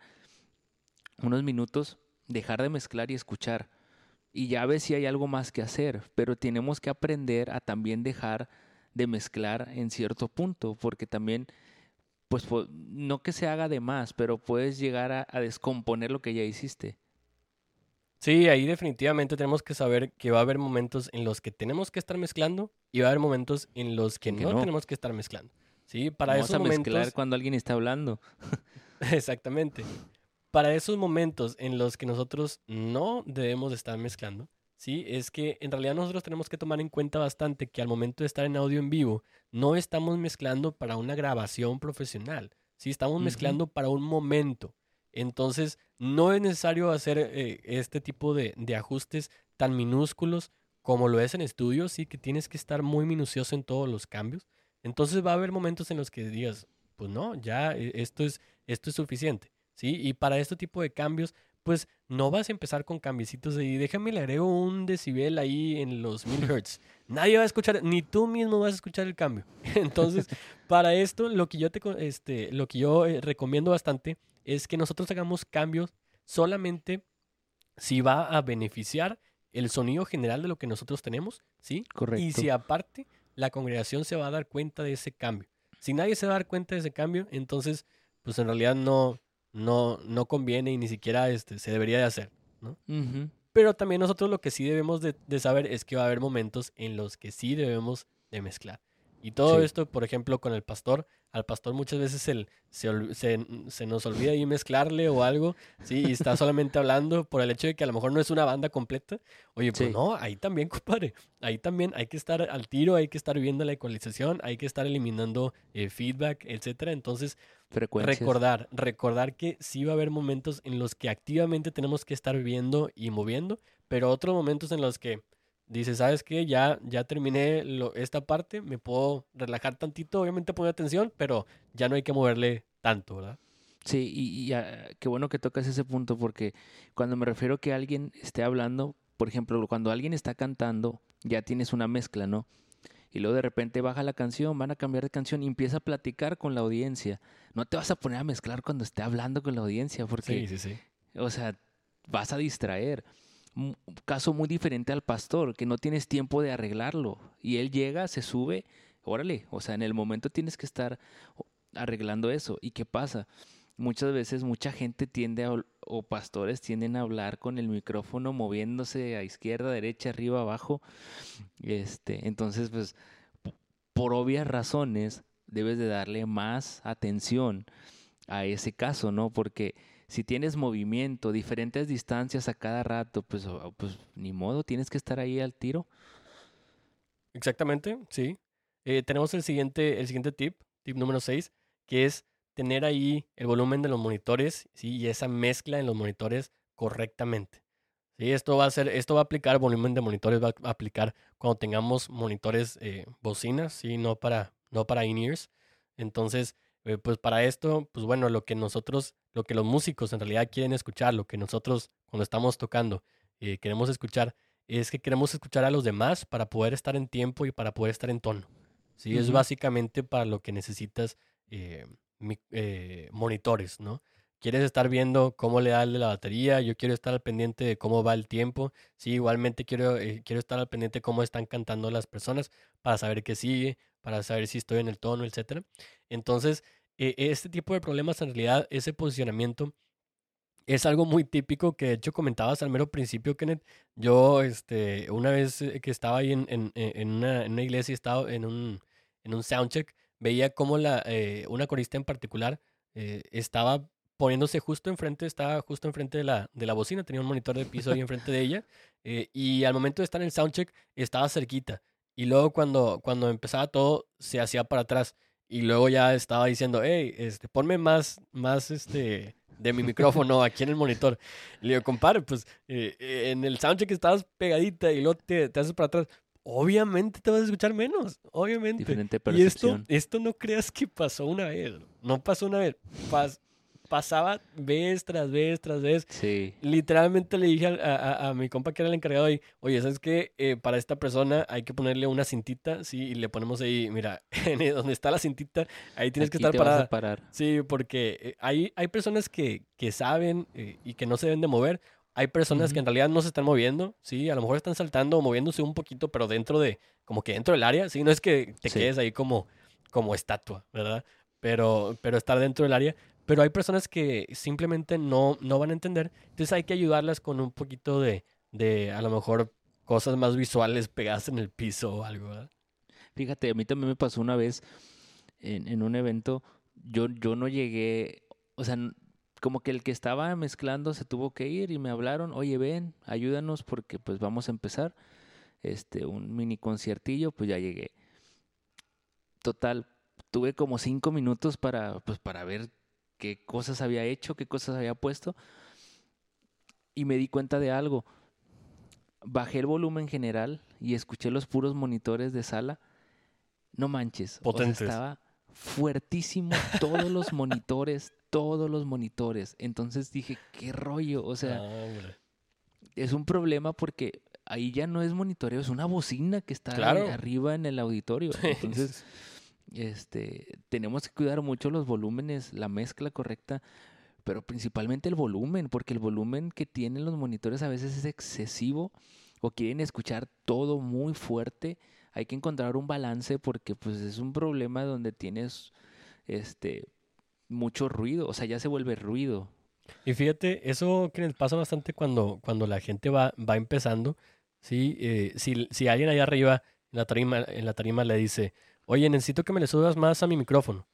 unos minutos, dejar de mezclar y escuchar. Y ya ves si hay algo más que hacer, pero tenemos que aprender a también dejar de mezclar en cierto punto, porque también, pues no que se haga de más, pero puedes llegar a, descomponer lo que ya hiciste. Sí, ahí definitivamente tenemos que saber que va a haber momentos en los que tenemos que estar mezclando y va a haber momentos en los que, no, tenemos que estar mezclando. Sí, para esos a momentos. cuando alguien está hablando. Exactamente. Para esos momentos en los que nosotros no debemos estar mezclando, sí, es que en realidad nosotros tenemos que tomar en cuenta bastante que al momento de estar en audio en vivo, no estamos mezclando para una grabación profesional, sí, estamos mezclando para un momento. Entonces, no es necesario hacer eh, este tipo de, de ajustes tan minúsculos como lo es en estudio, sí, que tienes que estar muy minucioso en todos los cambios. Entonces va a haber momentos en los que digas, pues no, ya eh, esto es, esto es suficiente, ¿sí? Y para este tipo de cambios, pues no vas a empezar con cambiecitos de, déjame le agrego un decibel ahí en los mil hertz. Nadie va a escuchar, ni tú mismo vas a escuchar el cambio. Entonces, para esto, lo que yo, te, este, lo que yo eh, recomiendo bastante es que nosotros hagamos cambios solamente si va a beneficiar el sonido general de lo que nosotros tenemos, ¿sí? Correcto. Y si aparte la congregación se va a dar cuenta de ese cambio. Si nadie se va a dar cuenta de ese cambio, entonces, pues en realidad no, no, no conviene y ni siquiera este, se debería de hacer, ¿no? Pero también nosotros lo que sí debemos de, saber es que va a haber momentos en los que sí debemos de mezclar. Y todo esto, por ejemplo, con el pastor, al pastor muchas veces se, se, nos olvida ahí mezclarle o algo, ¿sí? Y está solamente hablando por el hecho de que a lo mejor no es una banda completa. Oye, pues no, ahí también, compadre, ahí también hay que estar al tiro, hay que estar viendo la ecualización, hay que estar eliminando eh, feedback, etcétera. Entonces, recordar, recordar que sí va a haber momentos en los que activamente tenemos que estar viendo y moviendo, pero otros momentos en los que dice, ¿sabes qué? Ya, ya terminé esta parte, me puedo relajar tantito, obviamente poner atención, pero ya no hay que moverle tanto, ¿verdad? Sí, y, ah, qué bueno que tocas ese punto, porque cuando me refiero a que alguien esté hablando, por ejemplo, cuando alguien está cantando, ya tienes una mezcla, ¿no? Y luego de repente baja la canción, van a cambiar de canción y empieza a platicar con la audiencia. No te vas a poner a mezclar cuando esté hablando con la audiencia, porque, sí, sí, sí. o sea, vas a distraer caso muy diferente al pastor, que no tienes tiempo de arreglarlo. Y él llega, se sube, órale, o sea, en el momento tienes que estar arreglando eso. ¿Y qué pasa? Muchas veces mucha gente tiende a, o pastores tienden a hablar con el micrófono moviéndose a izquierda, derecha, arriba, abajo. Este, entonces, pues, por obvias razones, debes de darle más atención a ese caso, ¿no? Porque si tienes movimiento, diferentes distancias a cada rato, pues, pues ni modo, tienes que estar ahí al tiro. Exactamente, sí. Eh, tenemos el siguiente, el siguiente tip, tip número 6, que es tener ahí el volumen de los monitores ¿sí? y esa mezcla en los monitores correctamente. ¿sí? Esto, va a ser, esto va a aplicar volumen de monitores, va a aplicar cuando tengamos monitores eh, bocinas, ¿sí? no para, no para in-ears. Entonces, eh, pues para esto, pues bueno, lo que nosotros, lo que los músicos en realidad quieren escuchar, lo que nosotros cuando estamos tocando eh, queremos escuchar, es que queremos escuchar a los demás para poder estar en tiempo y para poder estar en tono. Sí, es básicamente para lo que necesitas eh, monitores, ¿no? Quieres estar viendo cómo le da la batería, yo quiero estar al pendiente de cómo va el tiempo, sí, igualmente quiero, quiero estar al pendiente de cómo están cantando las personas para saber qué sigue, para saber si estoy en el tono, etcétera. Entonces, e, este tipo de problemas, en realidad, ese posicionamiento es algo muy típico que de hecho comentabas al mero principio, Kenneth. Yo, este, una vez eh, que estaba ahí en, en, en, una, en una, iglesia, estaba en un, en un soundcheck, veía cómo la, eh, una corista en particular eh, estaba poniéndose justo enfrente, estaba justo enfrente de la, de la bocina, tenía un monitor de piso ahí enfrente de ella, y al momento de estar en el soundcheck estaba cerquita. Y luego cuando, cuando empezaba todo, se hacía para atrás. Y luego ya estaba diciendo, hey, este, ponme más, más este, de mi micrófono aquí en el monitor. le digo, compadre, pues eh, eh, en el soundcheck estabas pegadita y luego te, te haces para atrás. Obviamente te vas a escuchar menos, obviamente. Diferente percepción. Y esto, esto no creas que pasó una vez, no pasó una vez. Pas, pasaba vez tras vez tras vez. Sí. Literalmente le dije a, a, mi compa que era el encargado ahí, oye, ¿sabes qué? Eh, para esta persona hay que ponerle una cintita, sí, y le ponemos ahí, mira, donde está la cintita, ahí tienes que estar parada. parar. Sí, porque eh, hay, hay personas que, que saben eh, y que no se deben de mover. Hay personas que en realidad no se están moviendo, sí, a lo mejor están saltando o moviéndose un poquito, pero dentro de, como que dentro del área, sí, no es que te quedes ahí como, como estatua, ¿verdad? Pero, pero estar dentro del área. Pero hay personas que simplemente no, no van a entender. Entonces hay que ayudarlas con un poquito de, de a lo mejor, cosas más visuales pegadas en el piso o algo. Fíjate, a mí también me pasó una vez en, en un evento. Yo, yo no llegué, o sea, como que el que estaba mezclando se tuvo que ir y me hablaron, oye, ven, ayúdanos porque pues vamos a empezar este un mini conciertillo, pues ya llegué. Total, tuve como cinco minutos para, pues, para ver qué cosas había hecho, qué cosas había puesto. Y me di cuenta de algo. Bajé el volumen general y escuché los puros monitores de sala. No manches. estaba fuertísimo todos los monitores, todos los monitores. Entonces dije, qué rollo. O sea, es un problema porque ahí ya no es monitoreo, es una bocina que está arriba en el auditorio. Entonces este, tenemos que cuidar mucho los volúmenes, la mezcla correcta, pero principalmente el volumen, porque el volumen que tienen los monitores a veces es excesivo o quieren escuchar todo muy fuerte. Hay que encontrar un balance porque pues es un problema donde tienes este mucho ruido, o sea, ya se vuelve ruido. Y fíjate, eso que pasa bastante cuando, cuando la gente va, va empezando, ¿sí? Eh, si, si alguien allá arriba en la tarima, en la tarima le dice, oye, necesito que me le subas más a mi micrófono.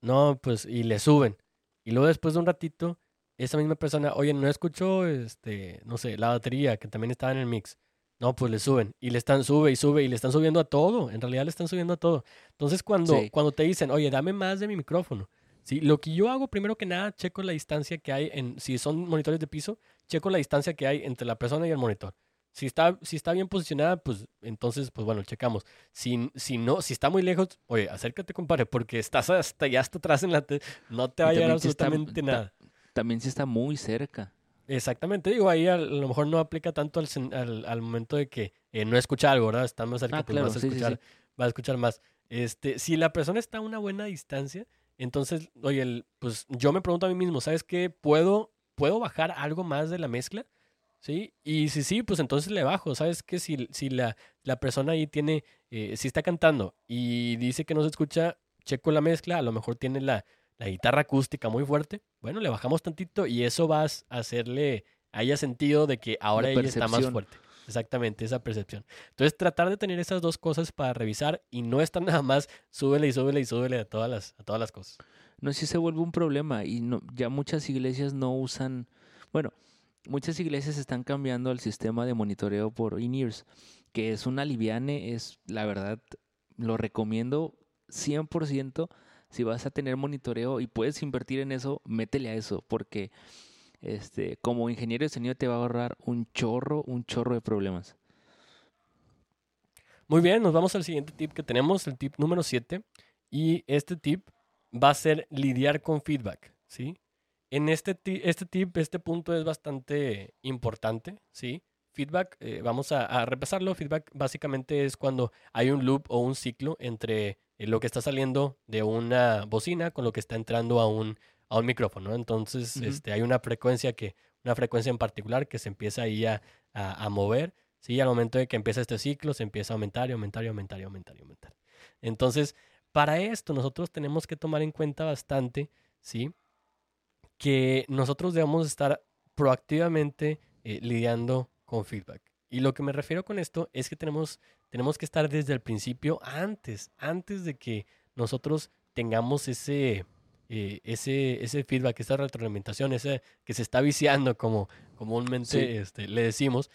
No, pues, y le suben. Y luego después de un ratito, esa misma persona, oye, no escucho, este, no sé, la batería que también estaba en el mix. No, pues le suben y le están sube y sube y le están subiendo a todo. En realidad le están subiendo a todo. Entonces cuando, cuando te dicen, oye, dame más de mi micrófono. Sí, lo que yo hago primero que nada, checo la distancia que hay en, si son monitores de piso, checo la distancia que hay entre la persona y el monitor. Si está, si está bien posicionada, pues entonces, pues bueno, checamos. Si, si no, si está muy lejos, oye, acércate, compadre, porque estás hasta ya hasta atrás en la... no te va a llegar absolutamente nada. también si está muy cerca. Exactamente, digo, ahí a, lo mejor no aplica tanto al, al, momento de que eh, no escucha algo, ¿verdad? Está más cerca, ah, pues vas a escuchar, a escuchar más. Este, si la persona está a una buena distancia, entonces, oye, el, pues yo me pregunto a mí mismo, ¿sabes qué? ¿Puedo, ¿Puedo bajar algo más de la mezcla? ¿Sí? Y si sí, pues entonces le bajo, ¿sabes? Que si, si la, la persona ahí tiene, eh, si está cantando y dice que no se escucha, checo la mezcla, a lo mejor tiene la, la guitarra acústica muy fuerte, bueno, le bajamos tantito y eso va a hacerle, haya sentido de que ahora ella está más fuerte. Exactamente, esa percepción. Entonces, tratar de tener esas dos cosas para revisar y no estar nada más súbele y súbele y súbele a todas las, a todas las cosas. No, si se vuelve un problema y no, ya muchas iglesias no usan, bueno, muchas iglesias están cambiando al sistema de monitoreo por in-ears, que es un aliviane, es la verdad, lo recomiendo 100%, si vas a tener monitoreo y puedes invertir en eso, métele a eso, porque este, como ingeniero de sonido te va a ahorrar un chorro, un chorro de problemas. Muy bien, nos vamos al siguiente tip que tenemos, el tip número 7. Y este tip va a ser lidiar con feedback, ¿sí? En este, este tip, este punto es bastante importante, ¿sí? Feedback, eh, vamos a, repasarlo. Feedback básicamente es cuando hay un loop o un ciclo entre eh, lo que está saliendo de una bocina con lo que está entrando a un, a un micrófono. Entonces, este, hay una frecuencia que, una frecuencia en particular que se empieza ahí a, a mover ¿sí? Al momento de que empieza este ciclo, se empieza a aumentar y aumentar y aumentar y aumentar y aumentar. Entonces, para esto nosotros tenemos que tomar en cuenta bastante, ¿sí? Que nosotros debemos estar proactivamente eh, lidiando con feedback. Y lo que me refiero con esto es que tenemos, tenemos que estar desde el principio, antes, antes de que nosotros tengamos ese, eh, ese, ese feedback, esa retroalimentación, ese que se está viciando, como comúnmente este, le decimos,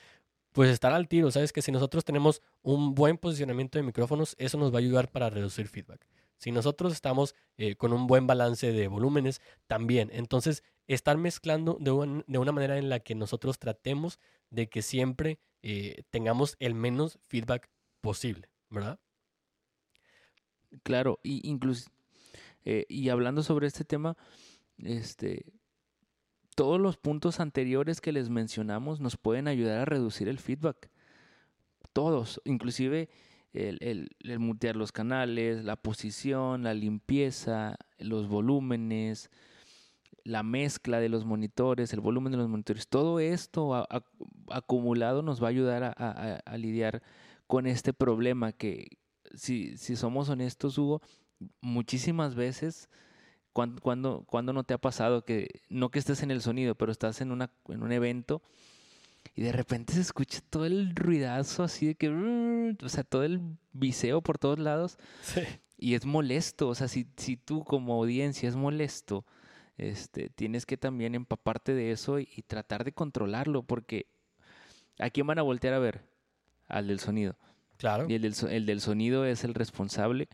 pues estar al tiro. Sabes que si nosotros tenemos un buen posicionamiento de micrófonos, eso nos va a ayudar para reducir feedback. Si nosotros estamos eh, con un buen balance de volúmenes, también. Entonces, estar mezclando de, una manera en la que nosotros tratemos de que siempre eh, tengamos el menos feedback posible, ¿verdad? Claro, y incluso, eh, y hablando sobre este tema, este, todos los puntos anteriores que les mencionamos nos pueden ayudar a reducir el feedback. Todos, inclusive el, el, mutear los canales, la posición, la limpieza, los volúmenes, la mezcla de los monitores, el volumen de los monitores, todo esto acumulado nos va a ayudar a, lidiar con este problema que, si, si somos honestos, Hugo, muchísimas veces ¿Cuándo, cuando, no te ha pasado que, no que estés en el sonido, pero estás en, una, en un evento y de repente se escucha todo el ruidazo así de que, o sea, todo el viseo por todos lados. Y es molesto, o sea, si, si tú como audiencia es molesto, este, tienes que también empaparte de eso y, tratar de controlarlo, porque ¿a quién van a voltear a ver? Al del sonido. Claro. Y el del, el del sonido es el responsable.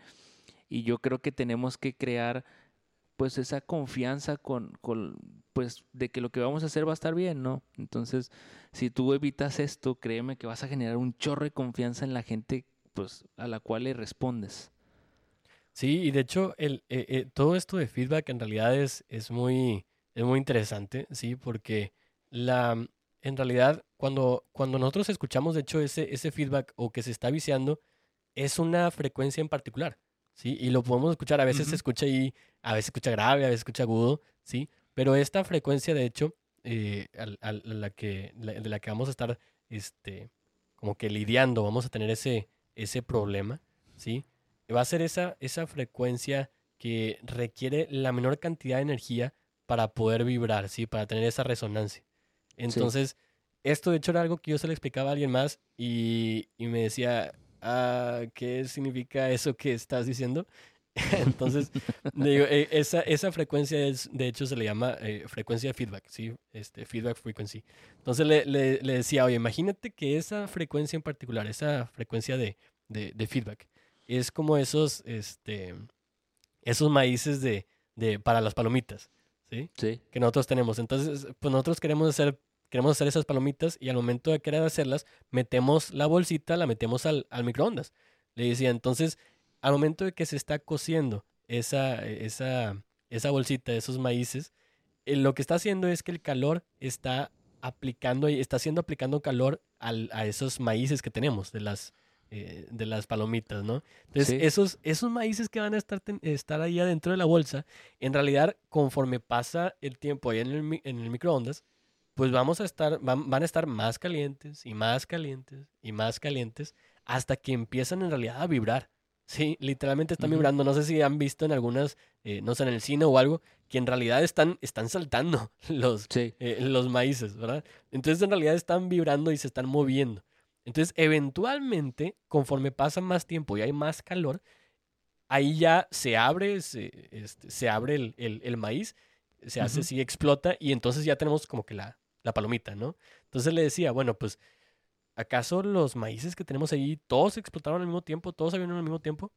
Y yo creo que tenemos que crear pues esa confianza con, pues de que lo que vamos a hacer va a estar bien, ¿no? Entonces, si tú evitas esto, créeme que vas a generar un chorro de confianza en la gente, pues, a la cual le respondes. Sí, y de hecho, el, eh, eh, todo esto de feedback en realidad es, es, muy, es muy interesante, ¿sí? Porque la, en realidad, cuando, cuando nosotros escuchamos, de hecho, ese, ese feedback o que se está viciando, es una frecuencia en particular. ¿Sí? Y lo podemos escuchar, a veces se escucha ahí, a veces se escucha grave, a veces se escucha agudo, ¿sí? Pero esta frecuencia, de hecho, eh, la que, de la que vamos a estar, este, como que lidiando, vamos a tener ese, ese problema, ¿sí? Va a ser esa, esa frecuencia que requiere la menor cantidad de energía para poder vibrar, ¿sí? Para tener esa resonancia. Entonces, esto de hecho era algo que yo se le explicaba a alguien más y, y me decía, Ah, ¿qué significa eso que estás diciendo? Entonces, digo, eh, esa, esa frecuencia es, de hecho se le llama eh, frecuencia de feedback, ¿sí? Este, feedback frequency. Entonces le, le, decía, oye, imagínate que esa frecuencia en particular, esa frecuencia de, de, de feedback, es como esos, este, esos maíces de, de, para las palomitas, ¿sí? Sí. Que nosotros tenemos. Entonces, pues nosotros queremos hacer queremos hacer esas palomitas y al momento de querer hacerlas, metemos la bolsita, la metemos al, microondas. Le decía, entonces, al momento de que se está cociendo esa, esa, esa bolsita, esos maíces, eh, lo que está haciendo es que el calor está aplicando, está haciendo aplicando calor a esos maíces que tenemos de las, eh, de las palomitas, ¿no? Entonces, esos, esos maíces que van a estar, estar ahí adentro de la bolsa, en realidad, conforme pasa el tiempo ahí en el, en el microondas, pues vamos a estar, van, a estar más calientes y más calientes y más calientes hasta que empiezan en realidad a vibrar. Sí, literalmente están vibrando. No sé si han visto en algunas, eh, no sé, en el cine o algo, que en realidad están, están saltando los, eh, los maíces, ¿verdad? Entonces en realidad están vibrando y se están moviendo. Entonces, eventualmente, conforme pasa más tiempo y hay más calor, ahí ya se abre, se, este, abre el, maíz, se hace así, explota, y entonces ya tenemos como que la, la palomita, ¿no? Entonces le decía, bueno, pues, ¿acaso los maíces que tenemos ahí todos explotaron al mismo tiempo? ¿Todos salieron al mismo tiempo?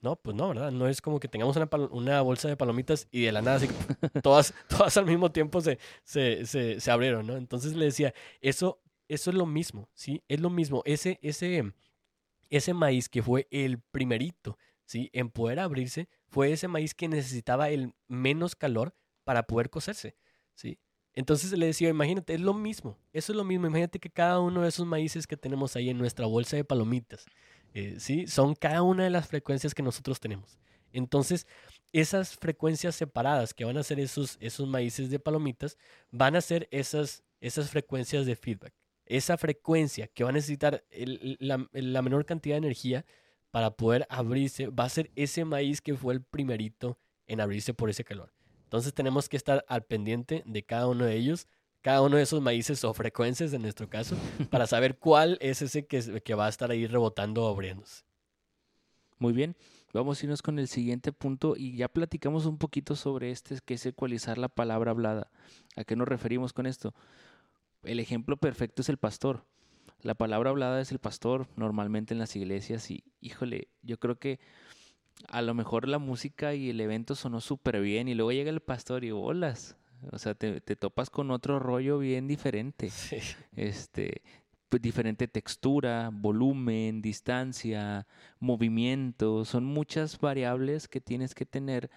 No, pues no, ¿verdad? No es como que tengamos una, bolsa de palomitas y de la nada así, todas, todas al mismo tiempo se, se, se, se abrieron, ¿no? Entonces le decía, eso, eso es lo mismo, ¿sí? Es lo mismo. Ese, ese, ese maíz que fue el primerito, ¿sí? En poder abrirse, fue ese maíz que necesitaba el menos calor para poder cocerse, ¿sí? Entonces le decía, imagínate, es lo mismo, eso es lo mismo, imagínate que cada uno de esos maíces que tenemos ahí en nuestra bolsa de palomitas, eh, ¿sí? Son cada una de las frecuencias que nosotros tenemos. Entonces, esas frecuencias separadas que van a ser esos, esos maíces de palomitas, van a ser esas, esas frecuencias de feedback. Esa frecuencia que va a necesitar la, la menor cantidad de energía para poder abrirse, va a ser ese maíz que fue el primerito en abrirse por ese calor. Entonces tenemos que estar al pendiente de cada uno de ellos, cada uno de esos maíces o frecuencias en nuestro caso, para saber cuál es ese que, va a estar ahí rebotando o abriéndose. Muy bien, vamos a irnos con el siguiente punto y ya platicamos un poquito sobre este, que es ecualizar la palabra hablada. ¿A qué nos referimos con esto? El ejemplo perfecto es el pastor. La palabra hablada es el pastor normalmente en las iglesias y, híjole, yo creo que a lo mejor la música y el evento sonó súper bien y luego llega el pastor y bolas. O sea, te, te topas con otro rollo bien diferente Sí. este, pues, diferente textura, volumen, distancia, movimiento, son muchas variables que tienes que tener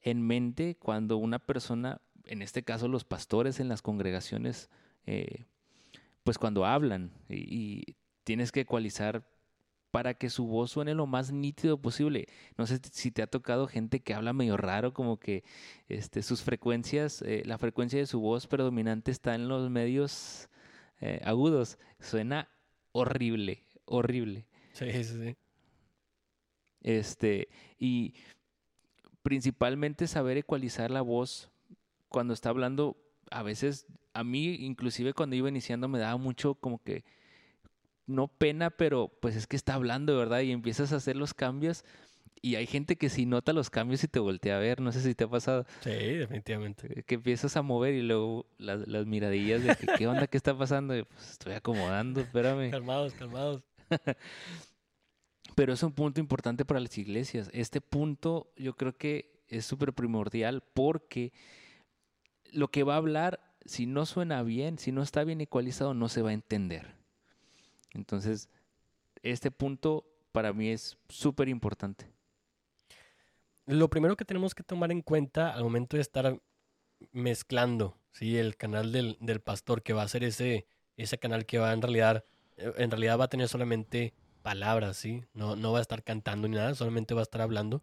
en mente cuando una persona, en este caso los pastores en las congregaciones, eh, pues cuando hablan y, y tienes que ecualizar para que su voz suene lo más nítido posible. No sé si te ha tocado gente que habla medio raro, como que este, sus frecuencias, eh, la frecuencia de su voz predominante está en los medios eh, agudos. Suena horrible, horrible. Sí, sí, sí. Este, y principalmente saber ecualizar la voz cuando está hablando, a veces, a mí inclusive cuando iba iniciando me daba mucho como que, no pena, pero pues es que está hablando, ¿verdad? Y empiezas a hacer los cambios y hay gente que sí nota los cambios y te voltea a ver, no sé si te ha pasado, Sí, definitivamente. que empiezas a mover y luego las, las miradillas de que, ¿qué onda? ¿Qué está pasando? Y, pues estoy acomodando, espérame. Calmados, calmados. Pero es un punto importante para las iglesias. Este punto yo creo que es súper primordial porque lo que va a hablar, si no suena bien, si no está bien ecualizado, no se va a entender. Entonces, este punto para mí es súper importante. Lo primero que tenemos que tomar en cuenta al momento de estar mezclando, ¿sí? El canal del, del pastor, que va a ser ese, ese canal que va en realidad, eh, en realidad va a tener solamente palabras, ¿sí? No, no va a estar cantando ni nada, solamente va a estar hablando.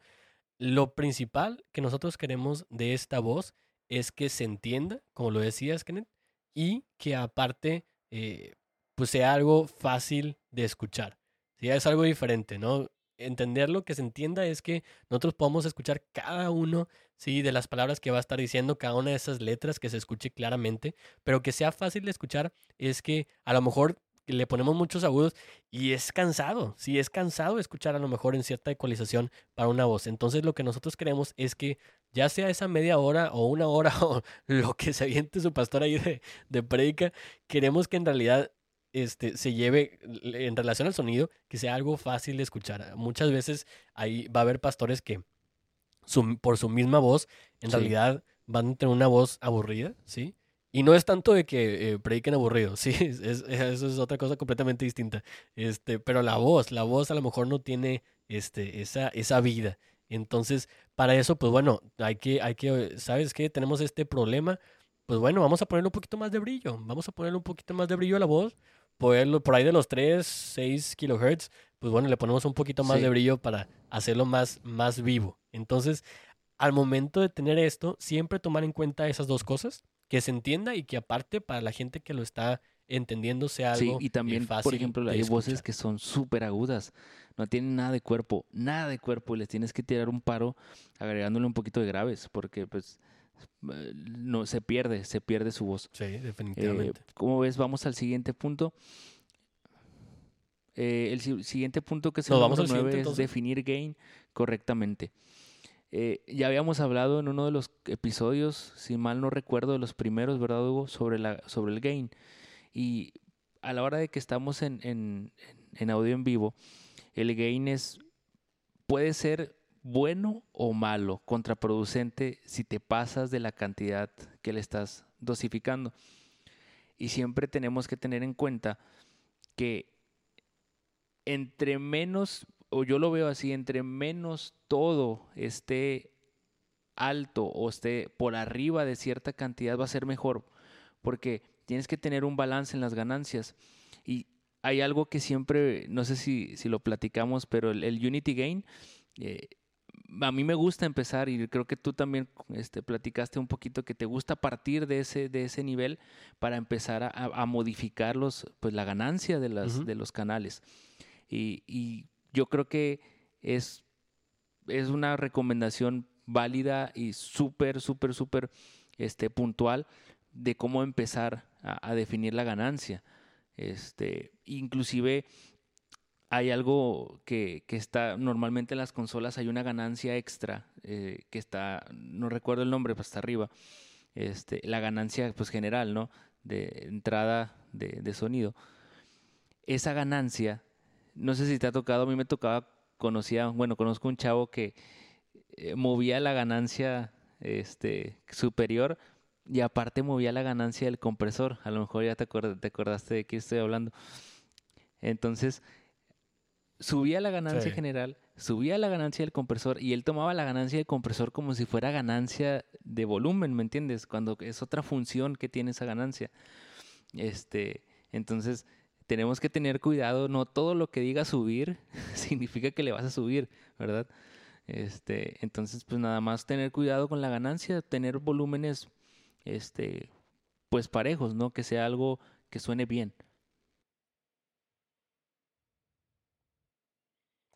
Lo principal que nosotros queremos de esta voz es que se entienda, como lo decías, Kenneth, y que aparte, eh, pues sea algo fácil de escuchar. ¿sí? Es algo diferente, ¿no? Entenderlo, que se entienda, es que nosotros podamos escuchar cada uno, sí, de las palabras que va a estar diciendo, cada una de esas letras, que se escuche claramente, pero que sea fácil de escuchar, es que a lo mejor le ponemos muchos agudos y es cansado, sí, es cansado escuchar a lo mejor en cierta ecualización para una voz. Entonces lo que nosotros queremos es que ya sea esa media hora o una hora o lo que se aviente su pastor ahí de, de queremos que en realidad este, se lleve en relación al sonido, que sea algo fácil de escuchar. Muchas veces ahí va a haber pastores que su- por su misma voz, en Sí. realidad van a tener una voz aburrida, ¿sí? Y no es tanto de que eh, prediquen aburrido, sí, es- es- eso es otra cosa completamente distinta. Este, pero la voz, la voz a lo mejor no tiene este, esa, esa vida. Entonces, para eso, pues bueno, hay que, hay que, ¿sabes qué? Tenemos este problema. Pues bueno, vamos a ponerle un poquito más de brillo. Vamos a ponerle un poquito más de brillo a la voz. Ponerlo por ahí de los 3, 6 kilohertz. Pues bueno, le ponemos un poquito más Sí. de brillo para hacerlo más, más vivo. Entonces, al momento de tener esto, siempre tomar en cuenta esas dos cosas. Que se entienda y que aparte para la gente que lo está entendiendo sea Sí, algo y eh, también, por fácil ejemplo, de hay voces que son súper agudas, no tienen nada de cuerpo, nada de cuerpo, y les tienes que tirar un paro agregándole un poquito de graves, porque pues no se pierde, se pierde su voz. Sí, Eh, definitivamente. ¿Cómo ves? Vamos al siguiente punto. Eh, el si- siguiente punto que es el Nos vamos al es entonces. definir gain correctamente. Eh, ya habíamos hablado en uno de los episodios, si mal no recuerdo, de los primeros, ¿verdad, Hugo? Sobre, la, sobre el gain. Y a la hora de que estamos en, en, en audio en vivo, el gain es puede ser bueno o malo, contraproducente si te pasas de la cantidad que le estás dosificando. Y siempre tenemos que tener en cuenta que entre menos, o yo lo veo así, entre menos todo esté alto o esté por arriba de cierta cantidad va a ser mejor, porque tienes que tener un balance en las ganancias. Y hay algo que siempre, no sé si, si lo platicamos, pero el, Unity Gain, eh, a mí me gusta empezar y creo que tú también este, platicaste un poquito que te gusta partir de ese, de ese nivel para empezar a, a modificar pues, la ganancia de, las, de los canales. Y, y, yo creo que es, es una recomendación válida y súper, súper, súper este, puntual de cómo empezar a, a definir la ganancia. Este, inclusive hay algo que, está normalmente en las consolas, hay una ganancia extra eh, que está, no recuerdo el nombre, pero está arriba. Este, la ganancia pues general, ¿no? De entrada de, de, sonido. Esa ganancia, no sé si te ha tocado, a mí me tocaba, conocía, bueno, conozco un chavo que eh, movía la ganancia este, superior y aparte movía la ganancia del compresor. A lo mejor ya te, te acordaste de qué estoy hablando. Entonces, subía la ganancia general, subía la ganancia del compresor y él tomaba la ganancia del compresor como si fuera ganancia de volumen, ¿me entiendes? Cuando es otra función que tiene esa ganancia. Este, entonces tenemos que tener cuidado, no todo lo que diga subir significa que le vas a subir, ¿verdad? Este, entonces pues nada más tener cuidado con la ganancia, tener volúmenes este pues parejos, ¿no? Que sea algo que suene bien.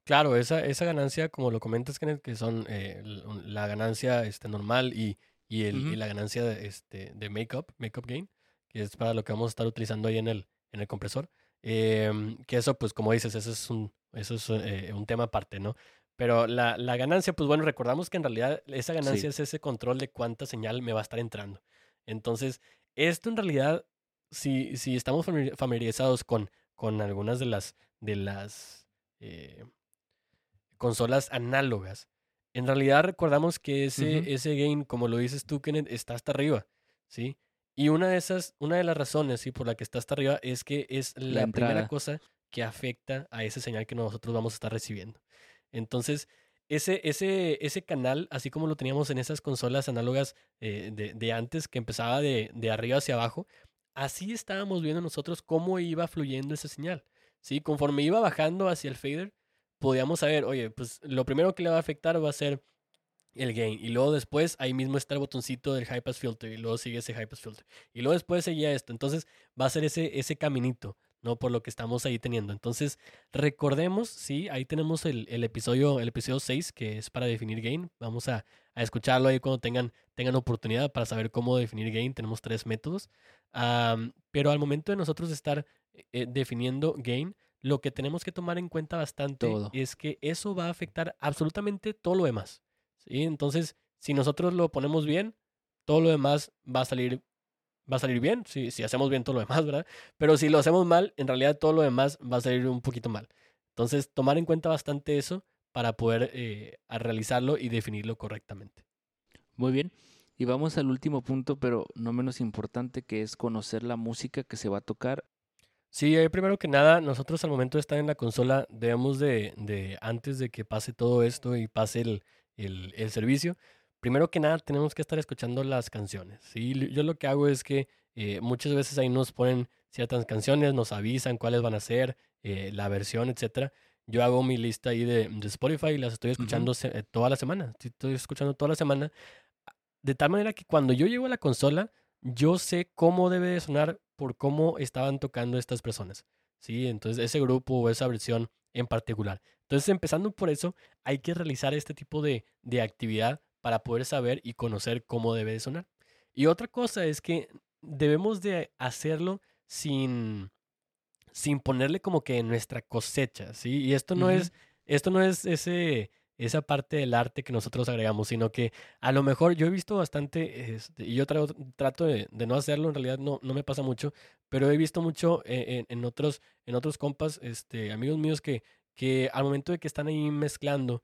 Claro, esa, esa ganancia, como lo comentas, Kenneth, que son eh, la ganancia este, normal y, y, el, y la ganancia de, este, de makeup, makeup gain, que es para lo que vamos a estar utilizando ahí en el, en el compresor. Em, que eso, pues como dices, eso es un, eso es, eh, un tema aparte, ¿no? Pero la, la, ganancia, pues bueno, recordamos que en realidad esa ganancia es ese control de cuánta señal me va a estar entrando. Entonces, esto en realidad, si, si estamos familiarizados con, con algunas de las, de las eh, consolas análogas. En realidad recordamos que ese, ese game, como lo dices tú, Kenneth, está hasta arriba, ¿sí? Y una de esas, una de las razones, ¿sí? Por la que está hasta arriba es que es la, primera cosa que afecta a ese señal que nosotros vamos a estar recibiendo. Entonces, ese, ese, ese canal, así como lo teníamos en esas consolas análogas eh, de, de, antes, que empezaba de, de, arriba hacia abajo, así estábamos viendo nosotros cómo iba fluyendo esa señal. ¿sí? Conforme iba bajando hacia el fader, podíamos saber, oye, pues lo primero que le va a afectar va a ser el gain. Y luego después ahí mismo está el botoncito del high pass filter y luego sigue ese high pass filter. Y luego después seguía esto. Entonces va a ser ese, ese caminito, ¿no? Por lo que estamos ahí teniendo. Entonces recordemos, sí, ahí tenemos el, el episodio, el episodio 6 que es para definir gain. Vamos a, a, escucharlo ahí cuando tengan, tengan oportunidad para saber cómo definir gain. Tenemos tres métodos. pero al momento de nosotros estar eh, definiendo gain, lo que tenemos que tomar en cuenta bastante es que eso va a afectar absolutamente todo lo demás. ¿sí? Entonces, si nosotros lo ponemos bien, todo lo demás va a salir, va a salir bien, si, si hacemos bien todo lo demás, ¿verdad? Pero si lo hacemos mal, en realidad todo lo demás va a salir un poquito mal. Entonces, tomar en cuenta bastante eso para poder eh, realizarlo y definirlo correctamente. Muy bien. Y vamos al último punto, pero no menos importante, que es conocer la música que se va a tocar Sí, eh, primero que nada, nosotros al momento de estar en la consola debemos de, de antes de que pase todo esto y pase el, el, el, servicio, primero que nada tenemos que estar escuchando las canciones. ¿sí? Yo lo que hago es que eh, muchas veces ahí nos ponen ciertas canciones, nos avisan cuáles van a ser, eh, la versión, etcétera. Yo hago mi lista ahí de, de Spotify y las estoy escuchando toda la semana. Estoy escuchando toda la semana. De tal manera que cuando yo llego a la consola, yo sé cómo debe de sonar por cómo estaban tocando estas personas. ¿sí? Entonces, ese grupo o esa versión en particular. Entonces, empezando por eso, hay que realizar este tipo de, de actividad para poder saber y conocer cómo debe de sonar. Y otra cosa es que debemos de hacerlo sin, sin ponerle como que nuestra cosecha, ¿sí? Y esto no es, esto no es ese esa parte del arte que nosotros agregamos, sino que a lo mejor yo he visto bastante, este, y yo trato de, no hacerlo, en realidad no, no me pasa mucho, pero he visto mucho en, en, otros, en otros compas, este, amigos míos que, que al momento de que están ahí mezclando,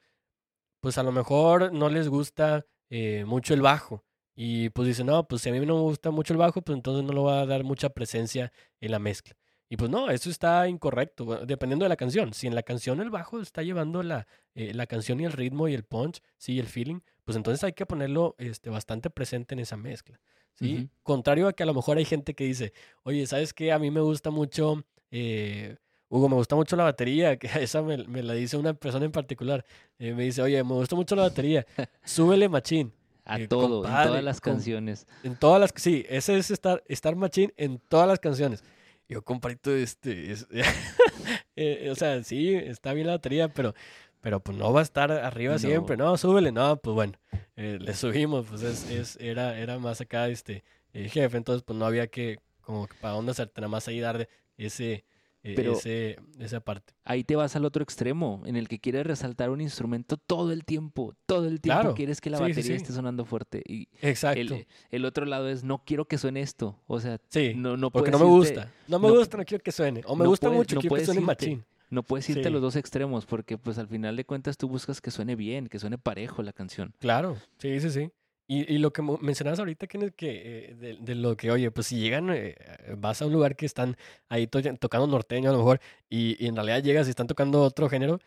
pues a lo mejor no les gusta eh, mucho el bajo. Y pues dicen, no, pues si a mí no me gusta mucho el bajo, pues entonces no le va a dar mucha presencia en la mezcla. Y pues no, eso está incorrecto, dependiendo de la canción. Si en la canción el bajo está llevando la, eh, la canción y el ritmo y el punch, sí, el feeling, pues entonces hay que ponerlo este, bastante presente en esa mezcla. ¿sí? Contrario a que a lo mejor hay gente que dice, oye, ¿sabes qué? A mí me gusta mucho, eh, Hugo, me gusta mucho la batería, que esa me, la dice una persona en particular. Eh, me dice, oye, me gusta mucho la batería, súbele machín. A todo, en todas las canciones. En todas las, sí, ese es estar, estar machín en todas las canciones. Yo, comparito este, eh, o sea, sí, está bien la batería, pero, pero pues no va a estar arriba siempre, no, súbele, no, pues bueno, eh, le subimos, pues es, es, era, era más acá, este, el jefe, entonces pues no había que, como para dónde hacerte, nada más ahí dar ese, Pero ese, esa parte. Ahí te vas al otro extremo, en el que quieres resaltar un instrumento todo el tiempo, todo el tiempo quieres que la batería esté sonando fuerte. Y Exacto. El, otro lado es, no quiero que suene esto. O sea, no, no porque no me gusta. No me gusta, no quiero que suene. O me gusta mucho, quiero que suene machín. No puedes irte a los dos extremos, porque pues al final de cuentas tú buscas que suene bien, que suene parejo la canción. Claro, sí, sí, sí. Y, lo que mencionabas ahorita, que, eh, de, lo que, oye, pues si llegan, eh, vas a un lugar que están ahí tocando norteño a lo mejor, y, en realidad llegas y están tocando otro género,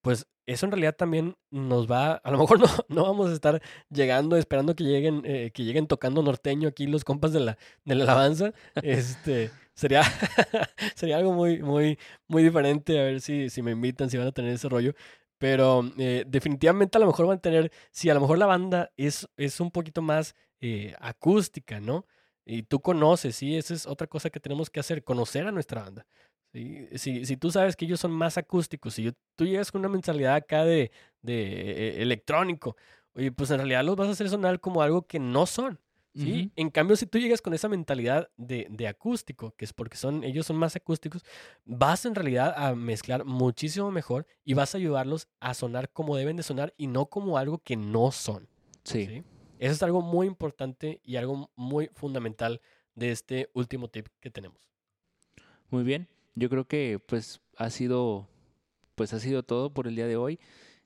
pues eso en realidad también nos va, a lo mejor no, no vamos a estar llegando, esperando que lleguen, eh, que lleguen tocando norteño aquí los compas de la, de la alabanza. este, sería, sería algo muy, muy, muy diferente, a ver si, si me invitan, si van a tener ese rollo. Pero eh, definitivamente a lo mejor van a tener, si a lo mejor la banda es, es un poquito más eh, acústica, ¿no? Y tú conoces, sí, esa es otra cosa que tenemos que hacer, conocer a nuestra banda. ¿sí? Si, si tú sabes que ellos son más acústicos, si tú llegas con una mentalidad acá de, de eh, electrónico, pues en realidad los vas a hacer sonar como algo que no son. ¿Sí? En cambio, si tú llegas con esa mentalidad de, de, acústico, que es porque son, ellos son más acústicos, vas en realidad a mezclar muchísimo mejor y vas a ayudarlos a sonar como deben de sonar y no como algo que no son. Sí. Eso es algo muy importante y algo muy fundamental de este último tip que tenemos. Muy bien. Yo creo que pues ha sido pues ha sido todo por el día de hoy.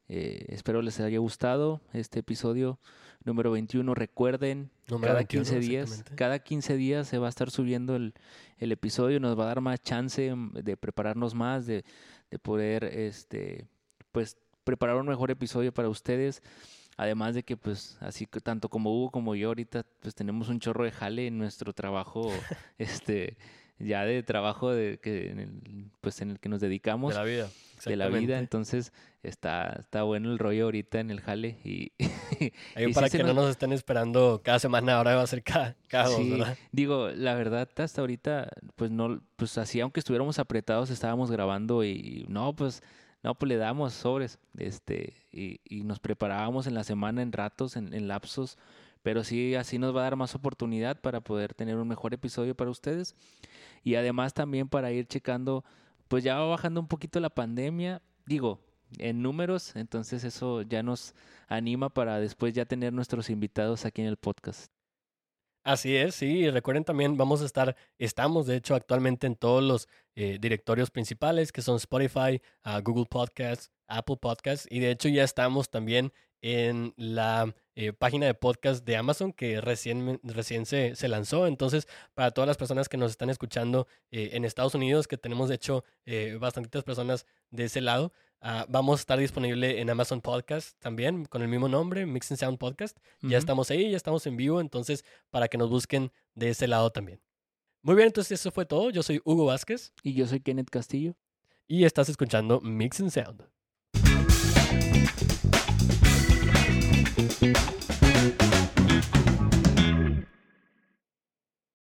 Eh, espero les haya gustado este episodio número 21. Recuerden, cada 15 días, cada 15 días se va a estar subiendo el, el, episodio, nos va a dar más chance mm, de prepararnos más, de, de poder este pues preparar un mejor episodio para ustedes. Además de que, pues, así tanto como Hugo como yo ahorita, pues tenemos un chorro de jale en nuestro trabajo, este, ya de trabajo de que en el, pues en el que nos dedicamos. De la vida. De la vida. Entonces, está, está bueno el rollo ahorita en el jale. Y, para que no nos estén esperando cada semana, ahora va a ser cada, cada dos, ¿verdad? Digo, la verdad, hasta ahorita, pues no, pues así, aunque estuviéramos apretados, estábamos grabando y no, pues no, pues le damos sobres, este, y, y nos preparábamos en la semana en ratos, en, en, lapsos, pero sí, así nos va a dar más oportunidad para poder tener un mejor episodio para ustedes y además también para ir checando, pues ya va bajando un poquito la pandemia, digo, en números, entonces eso ya nos anima para después ya tener nuestros invitados aquí en el podcast. Así es, sí, y recuerden también, vamos a estar, estamos de hecho actualmente en todos los eh, directorios principales que son Spotify, uh, Google Podcasts, Apple Podcasts, y de hecho ya estamos también en la eh, página de podcast de Amazon que recién, recién se, se, lanzó. Entonces, para todas las personas que nos están escuchando eh, en Estados Unidos, que tenemos de hecho eh, bastantitas personas de ese lado, ah, vamos a estar disponible en Amazon Podcast también con el mismo nombre, Mix and Sound Podcast. Ya estamos ahí, ya estamos en vivo, entonces para que nos busquen de ese lado también. Muy bien, entonces eso fue todo. Yo soy Hugo Vázquez. Y yo soy Kenneth Castillo. Y estás escuchando Mix and Sound. Thank you.